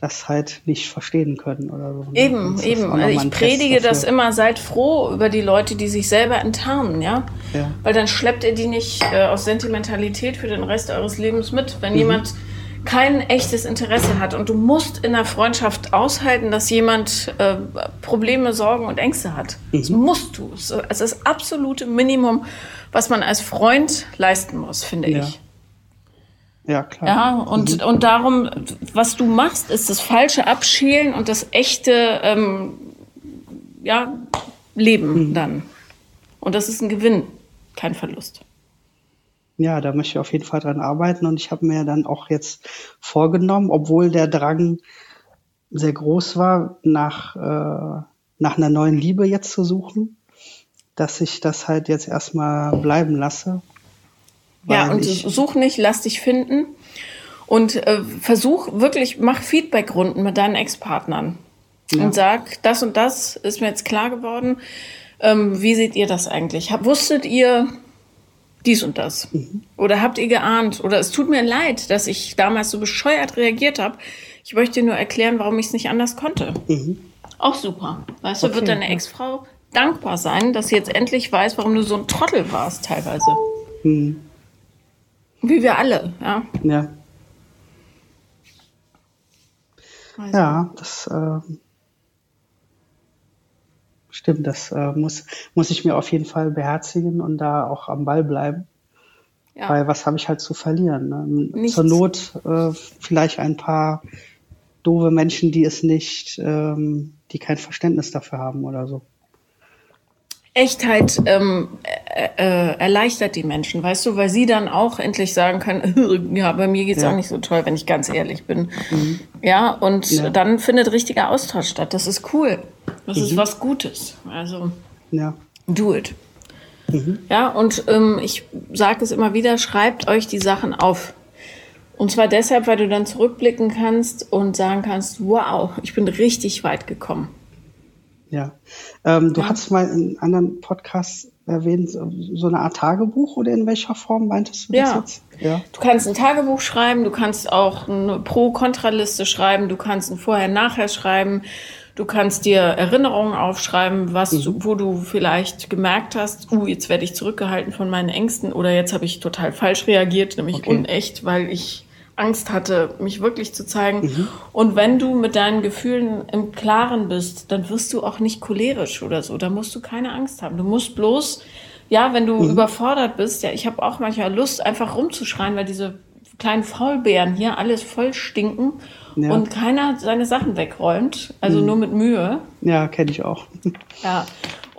das halt nicht verstehen können oder so. Ne? Eben, eben. Also ich predige das immer, seid froh über die Leute, die sich selber enttarnen, ja? ja. Weil dann schleppt ihr die nicht äh, aus Sentimentalität für den Rest eures Lebens mit. Wenn mhm. jemand kein echtes Interesse hat und du musst in der Freundschaft aushalten, dass jemand äh, Probleme, Sorgen und Ängste hat. Mhm. Das musst du. Es ist das absolute Minimum, was man als Freund leisten muss, finde ja. ich. Ja, klar. Ja, und, mhm. und darum, was du machst, ist das falsche Abschälen und das echte ähm, ja, Leben mhm. dann. Und das ist ein Gewinn, kein Verlust. Ja, da möchte ich auf jeden Fall dran arbeiten und ich habe mir dann auch jetzt vorgenommen, obwohl der Drang sehr groß war, nach, äh, nach einer neuen Liebe jetzt zu suchen, dass ich das halt jetzt erstmal bleiben lasse ja, und such nicht, lass dich finden. Und äh, versuch wirklich, mach Feedbackrunden mit deinen Ex-Partnern. Ja. Und sag, das und das ist mir jetzt klar geworden. Ähm, wie seht ihr das eigentlich? Hab, wusstet ihr dies und das? Mhm. Oder habt ihr geahnt? Oder es tut mir leid, dass ich damals so bescheuert reagiert habe. Ich möchte dir nur erklären, warum ich es nicht anders konnte. Mhm. Auch super. Weißt okay. du, wird deine Ex-Frau dankbar sein, dass sie jetzt endlich weiß, warum du so ein Trottel warst teilweise. Mhm. Wie wir alle, ja. Ja. Also. Ja, das äh, stimmt. Das äh, muss, muss ich mir auf jeden Fall beherzigen und da auch am Ball bleiben. Ja. Weil was habe ich halt zu verlieren? Ne? Zur Not äh, vielleicht ein paar doofe Menschen, die es nicht, ähm, die kein Verständnis dafür haben oder so. Echtheit ähm, äh, äh, erleichtert die Menschen, weißt du, weil sie dann auch endlich sagen können, ja, bei mir geht's ja. auch nicht so toll, wenn ich ganz ehrlich bin. Mhm. Ja, und ja. dann findet richtiger Austausch statt. Das ist cool. Das mhm. ist was Gutes. Also ja. do it. Mhm. Ja, und ähm, ich sage es immer wieder, schreibt euch die Sachen auf. Und zwar deshalb, weil du dann zurückblicken kannst und sagen kannst, wow, ich bin richtig weit gekommen. Ja. Ähm, du ja. hast mal in anderen Podcasts erwähnt, so eine Art Tagebuch oder in welcher Form meintest du das ja. jetzt? Ja. Du kannst ein Tagebuch schreiben, du kannst auch eine Pro-Kontra-Liste schreiben, du kannst ein Vorher-Nachher schreiben, du kannst dir Erinnerungen aufschreiben, was mhm. du, wo du vielleicht gemerkt hast, uh, jetzt werde ich zurückgehalten von meinen Ängsten oder jetzt habe ich total falsch reagiert, nämlich okay. unecht, weil ich Angst hatte, mich wirklich zu zeigen. Mhm. Und wenn du mit deinen Gefühlen im Klaren bist, dann wirst du auch nicht cholerisch oder so. Da musst du keine Angst haben. Du musst bloß, ja, wenn du mhm. überfordert bist, ja, ich habe auch manchmal Lust, einfach rumzuschreien, weil diese kleinen Faulbären hier alles voll stinken ja. und keiner seine Sachen wegräumt, also mhm. nur mit Mühe. Ja, kenne ich auch. Ja.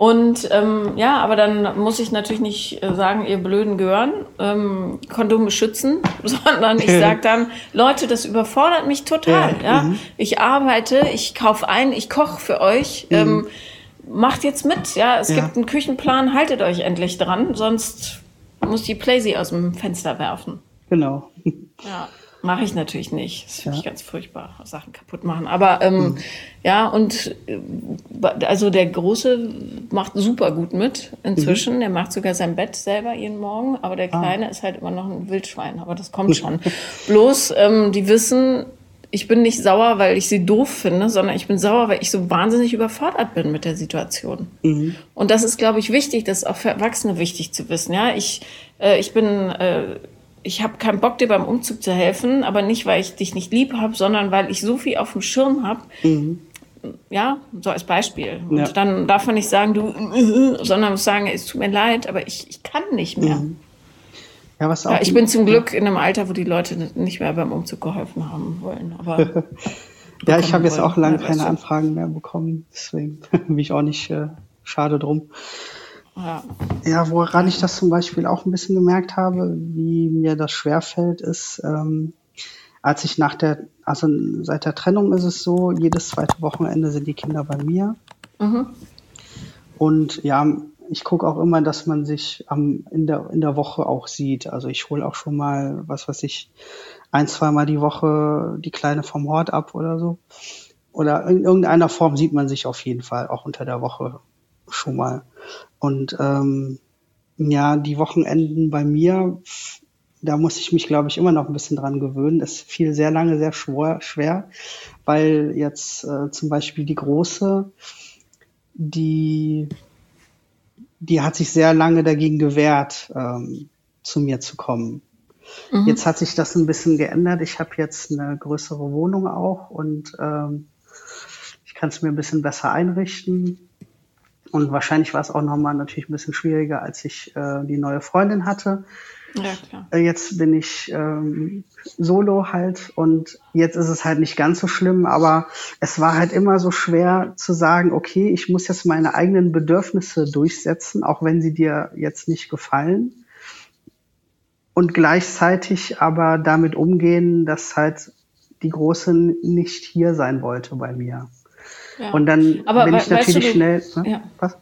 Und ähm, ja, aber dann muss ich natürlich nicht äh, sagen, ihr blöden Gehören, ähm, Kondome schützen, sondern ich sage dann, Leute, das überfordert mich total. Ja, ja? Mhm. Ich arbeite, ich kaufe ein, ich koche für euch. Mhm. Ähm, macht jetzt mit, ja. Es ja. gibt einen Küchenplan, haltet euch endlich dran, sonst muss die Playsee aus dem Fenster werfen. Genau. Ja. Mache ich natürlich nicht. Das finde ja. ich ganz furchtbar, Sachen kaputt machen. Aber ähm, mhm. ja, und äh, also der Große macht super gut mit inzwischen. Mhm. Der macht sogar sein Bett selber jeden Morgen, aber der ah. Kleine ah. ist halt immer noch ein Wildschwein, aber das kommt schon. Bloß, ähm, die wissen, ich bin nicht sauer, weil ich sie doof finde, sondern ich bin sauer, weil ich so wahnsinnig überfordert bin mit der Situation. Mhm. Und das ist, glaube ich, wichtig, das ist auch für Erwachsene wichtig zu wissen. Ja, ich, äh, ich bin äh, ich habe keinen Bock, dir beim Umzug zu helfen, aber nicht, weil ich dich nicht lieb habe, sondern weil ich so viel auf dem Schirm habe. Mhm. Ja, so als Beispiel. Und ja. dann darf man nicht sagen, du, sondern muss sagen, es tut mir leid, aber ich, ich kann nicht mehr. Mhm. Ja, was auch ja, ich bin zum Glück in einem Alter, wo die Leute nicht mehr beim Umzug geholfen haben wollen. Aber ja, ich habe jetzt auch lange keine Anfragen mehr bekommen, deswegen bin ich auch nicht äh, schade drum. Ja. ja, woran ich das zum Beispiel auch ein bisschen gemerkt habe, wie mir das schwerfällt, ist, ähm, als ich nach der, also seit der Trennung ist es so, jedes zweite Wochenende sind die Kinder bei mir. Mhm. Und ja, ich gucke auch immer, dass man sich am, in, der, in der Woche auch sieht. Also ich hole auch schon mal, was weiß ich, ein, zweimal die Woche die Kleine vom Hort ab oder so. Oder in irgendeiner Form sieht man sich auf jeden Fall auch unter der Woche schon mal. Und ähm, ja, die Wochenenden bei mir, da muss ich mich, glaube ich, immer noch ein bisschen dran gewöhnen. Es fiel sehr lange sehr schwer, schwer weil jetzt äh, zum Beispiel die Große, die, die hat sich sehr lange dagegen gewehrt, ähm, zu mir zu kommen. Mhm. Jetzt hat sich das ein bisschen geändert. Ich habe jetzt eine größere Wohnung auch und ähm, ich kann es mir ein bisschen besser einrichten. Und wahrscheinlich war es auch nochmal natürlich ein bisschen schwieriger, als ich äh, die neue Freundin hatte. Ja, klar. Äh, jetzt bin ich ähm, solo halt und jetzt ist es halt nicht ganz so schlimm, aber es war halt immer so schwer zu sagen, okay, ich muss jetzt meine eigenen Bedürfnisse durchsetzen, auch wenn sie dir jetzt nicht gefallen. Und gleichzeitig aber damit umgehen, dass halt die Große nicht hier sein wollte bei mir. Ja. Und dann Aber bin ich natürlich du, schnell. Ne? Ja. Was?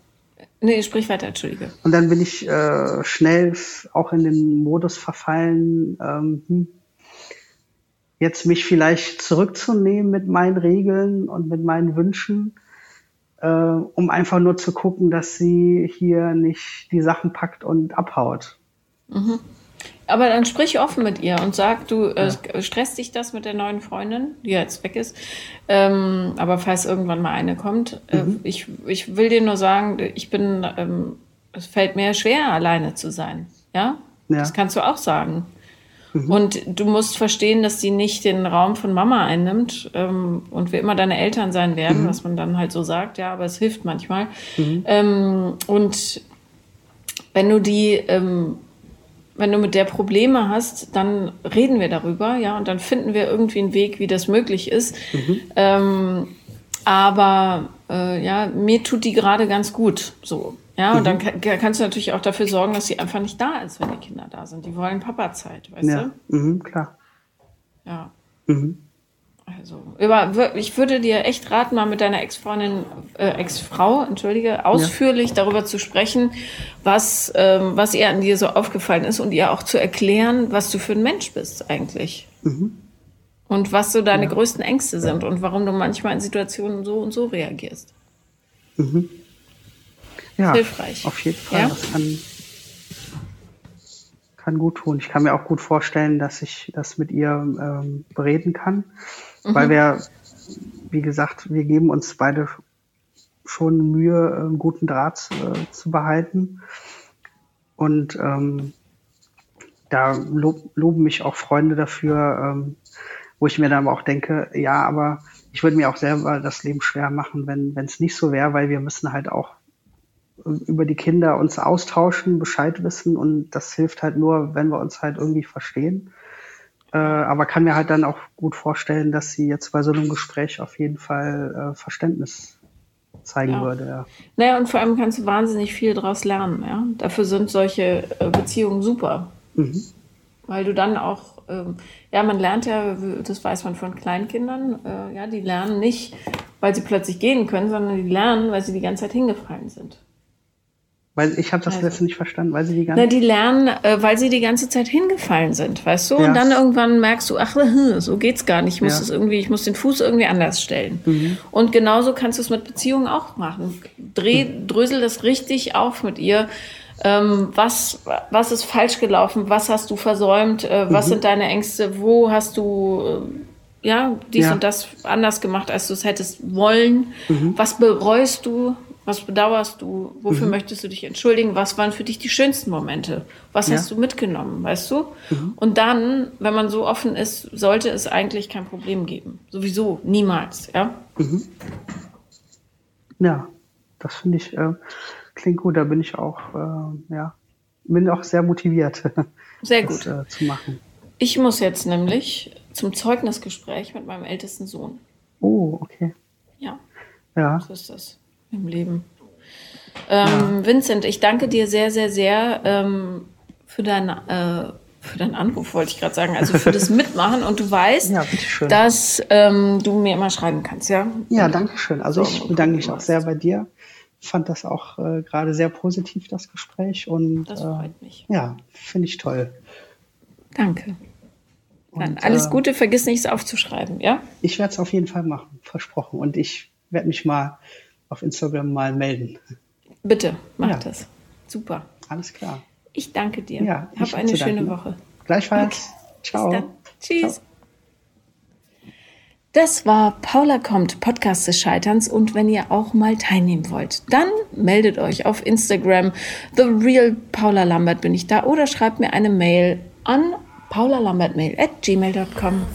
Nee, sprich weiter, Entschuldige. Und dann bin ich äh, schnell auch in den Modus verfallen, ähm, hm, jetzt mich vielleicht zurückzunehmen mit meinen Regeln und mit meinen Wünschen, äh, um einfach nur zu gucken, dass sie hier nicht die Sachen packt und abhaut. Mhm. Aber dann sprich offen mit ihr und sag, du äh, ja. stresst dich das mit der neuen Freundin, die jetzt weg ist. Ähm, aber falls irgendwann mal eine kommt, äh, mhm. ich, ich will dir nur sagen, ich bin, ähm, es fällt mir schwer, alleine zu sein. Ja? ja. Das kannst du auch sagen. Mhm. Und du musst verstehen, dass sie nicht den Raum von Mama einnimmt ähm, und wir immer deine Eltern sein werden, mhm. was man dann halt so sagt, ja, aber es hilft manchmal. Mhm. Ähm, und wenn du die ähm, wenn du mit der Probleme hast, dann reden wir darüber, ja, und dann finden wir irgendwie einen Weg, wie das möglich ist. Mhm. Ähm, aber äh, ja, mir tut die gerade ganz gut, so. Ja, mhm. und dann mhm. kann, kannst du natürlich auch dafür sorgen, dass sie einfach nicht da ist, wenn die Kinder da sind. Die wollen Papa-Zeit, weißt ja. du? Mhm, klar. Ja. Mhm. Also, über, ich würde dir echt raten, mal mit deiner Ex-Freundin, äh, Ex-Frau, entschuldige, ausführlich ja. darüber zu sprechen, was, ähm, was ihr an dir so aufgefallen ist und ihr auch zu erklären, was du für ein Mensch bist eigentlich. Mhm. Und was so deine ja. größten Ängste sind und warum du manchmal in Situationen so und so reagierst. Mhm. Ja, hilfreich. Auf jeden Fall. Ja? Das kann, kann gut tun. Ich kann mir auch gut vorstellen, dass ich das mit ihr ähm, bereden kann mhm. weil wir, wie gesagt, wir geben uns beide schon Mühe, einen guten Draht äh, zu behalten. Und ähm, da lob, loben mich auch Freunde dafür, ähm, wo ich mir dann aber auch denke, ja, aber ich würde mir auch selber das Leben schwer machen, wenn es nicht so wäre, weil wir müssen halt auch über die Kinder uns austauschen, Bescheid wissen und das hilft halt nur, wenn wir uns halt irgendwie verstehen. Äh, aber kann mir halt dann auch gut vorstellen, dass sie jetzt bei so einem Gespräch auf jeden Fall äh, Verständnis zeigen ja. würde. Ja. Naja, und vor allem kannst du wahnsinnig viel daraus lernen. Ja? Dafür sind solche äh, Beziehungen super. Mhm. Weil du dann auch, ähm, ja, man lernt ja, das weiß man von Kleinkindern, äh, ja, die lernen nicht, weil sie plötzlich gehen können, sondern die lernen, weil sie die ganze Zeit hingefallen sind. Weil ich habe das also. letzte nicht verstanden, weil sie die ganze Na, die lernen, äh, weil sie die ganze Zeit hingefallen sind, weißt du? Ja. Und dann irgendwann merkst du, ach, so geht's gar nicht. Ich muss ja. irgendwie, ich muss den Fuß irgendwie anders stellen. Mhm. Und genauso kannst du es mit Beziehungen auch machen. Dreh, mhm. drösel das richtig auf mit ihr. Ähm, was, was ist falsch gelaufen? Was hast du versäumt? Äh, was mhm. sind deine Ängste? Wo hast du äh, ja dies ja. und das anders gemacht, als du es hättest wollen? Mhm. Was bereust du? Was bedauerst du? Wofür mhm. möchtest du dich entschuldigen? Was waren für dich die schönsten Momente? Was ja. hast du mitgenommen, weißt du? Mhm. Und dann, wenn man so offen ist, sollte es eigentlich kein Problem geben. Sowieso, niemals, ja? Mhm. Ja, das finde ich, äh, klingt gut. Da bin ich auch, äh, ja, bin auch sehr motiviert. Sehr das, gut. Äh, zu machen. Ich muss jetzt nämlich zum Zeugnisgespräch mit meinem ältesten Sohn. Oh, okay. Ja. Ja. So ist das im Leben. Ähm, ja. Vincent, ich danke dir sehr, sehr, sehr ähm, für deinen äh, für deinen Anruf, wollte ich gerade sagen, also für das Mitmachen. Und du weißt, ja, dass ähm, du mir immer schreiben kannst, ja? Ja, danke schön. Also ich bedanke mich auch sehr bei dir. Fand das auch äh, gerade sehr positiv, das Gespräch. Und, das freut äh, mich. Ja, finde ich toll. Danke. Dann und, alles äh, Gute, vergiss nichts aufzuschreiben, ja? Ich werde es auf jeden Fall machen, versprochen. Und ich werde mich mal auf Instagram mal melden. Bitte, mach ja. das. Super. Alles klar. Ich danke dir. Ja, Hab eine schöne Woche. Gleichfalls. Okay. Ciao. Tschüss. Ciao. Das war Paula kommt, Podcast des Scheiterns. Und wenn ihr auch mal teilnehmen wollt, dann meldet euch auf Instagram. The Real Paula Lambert bin ich da oder schreibt mir eine Mail an paulalambertmail at gmail.com.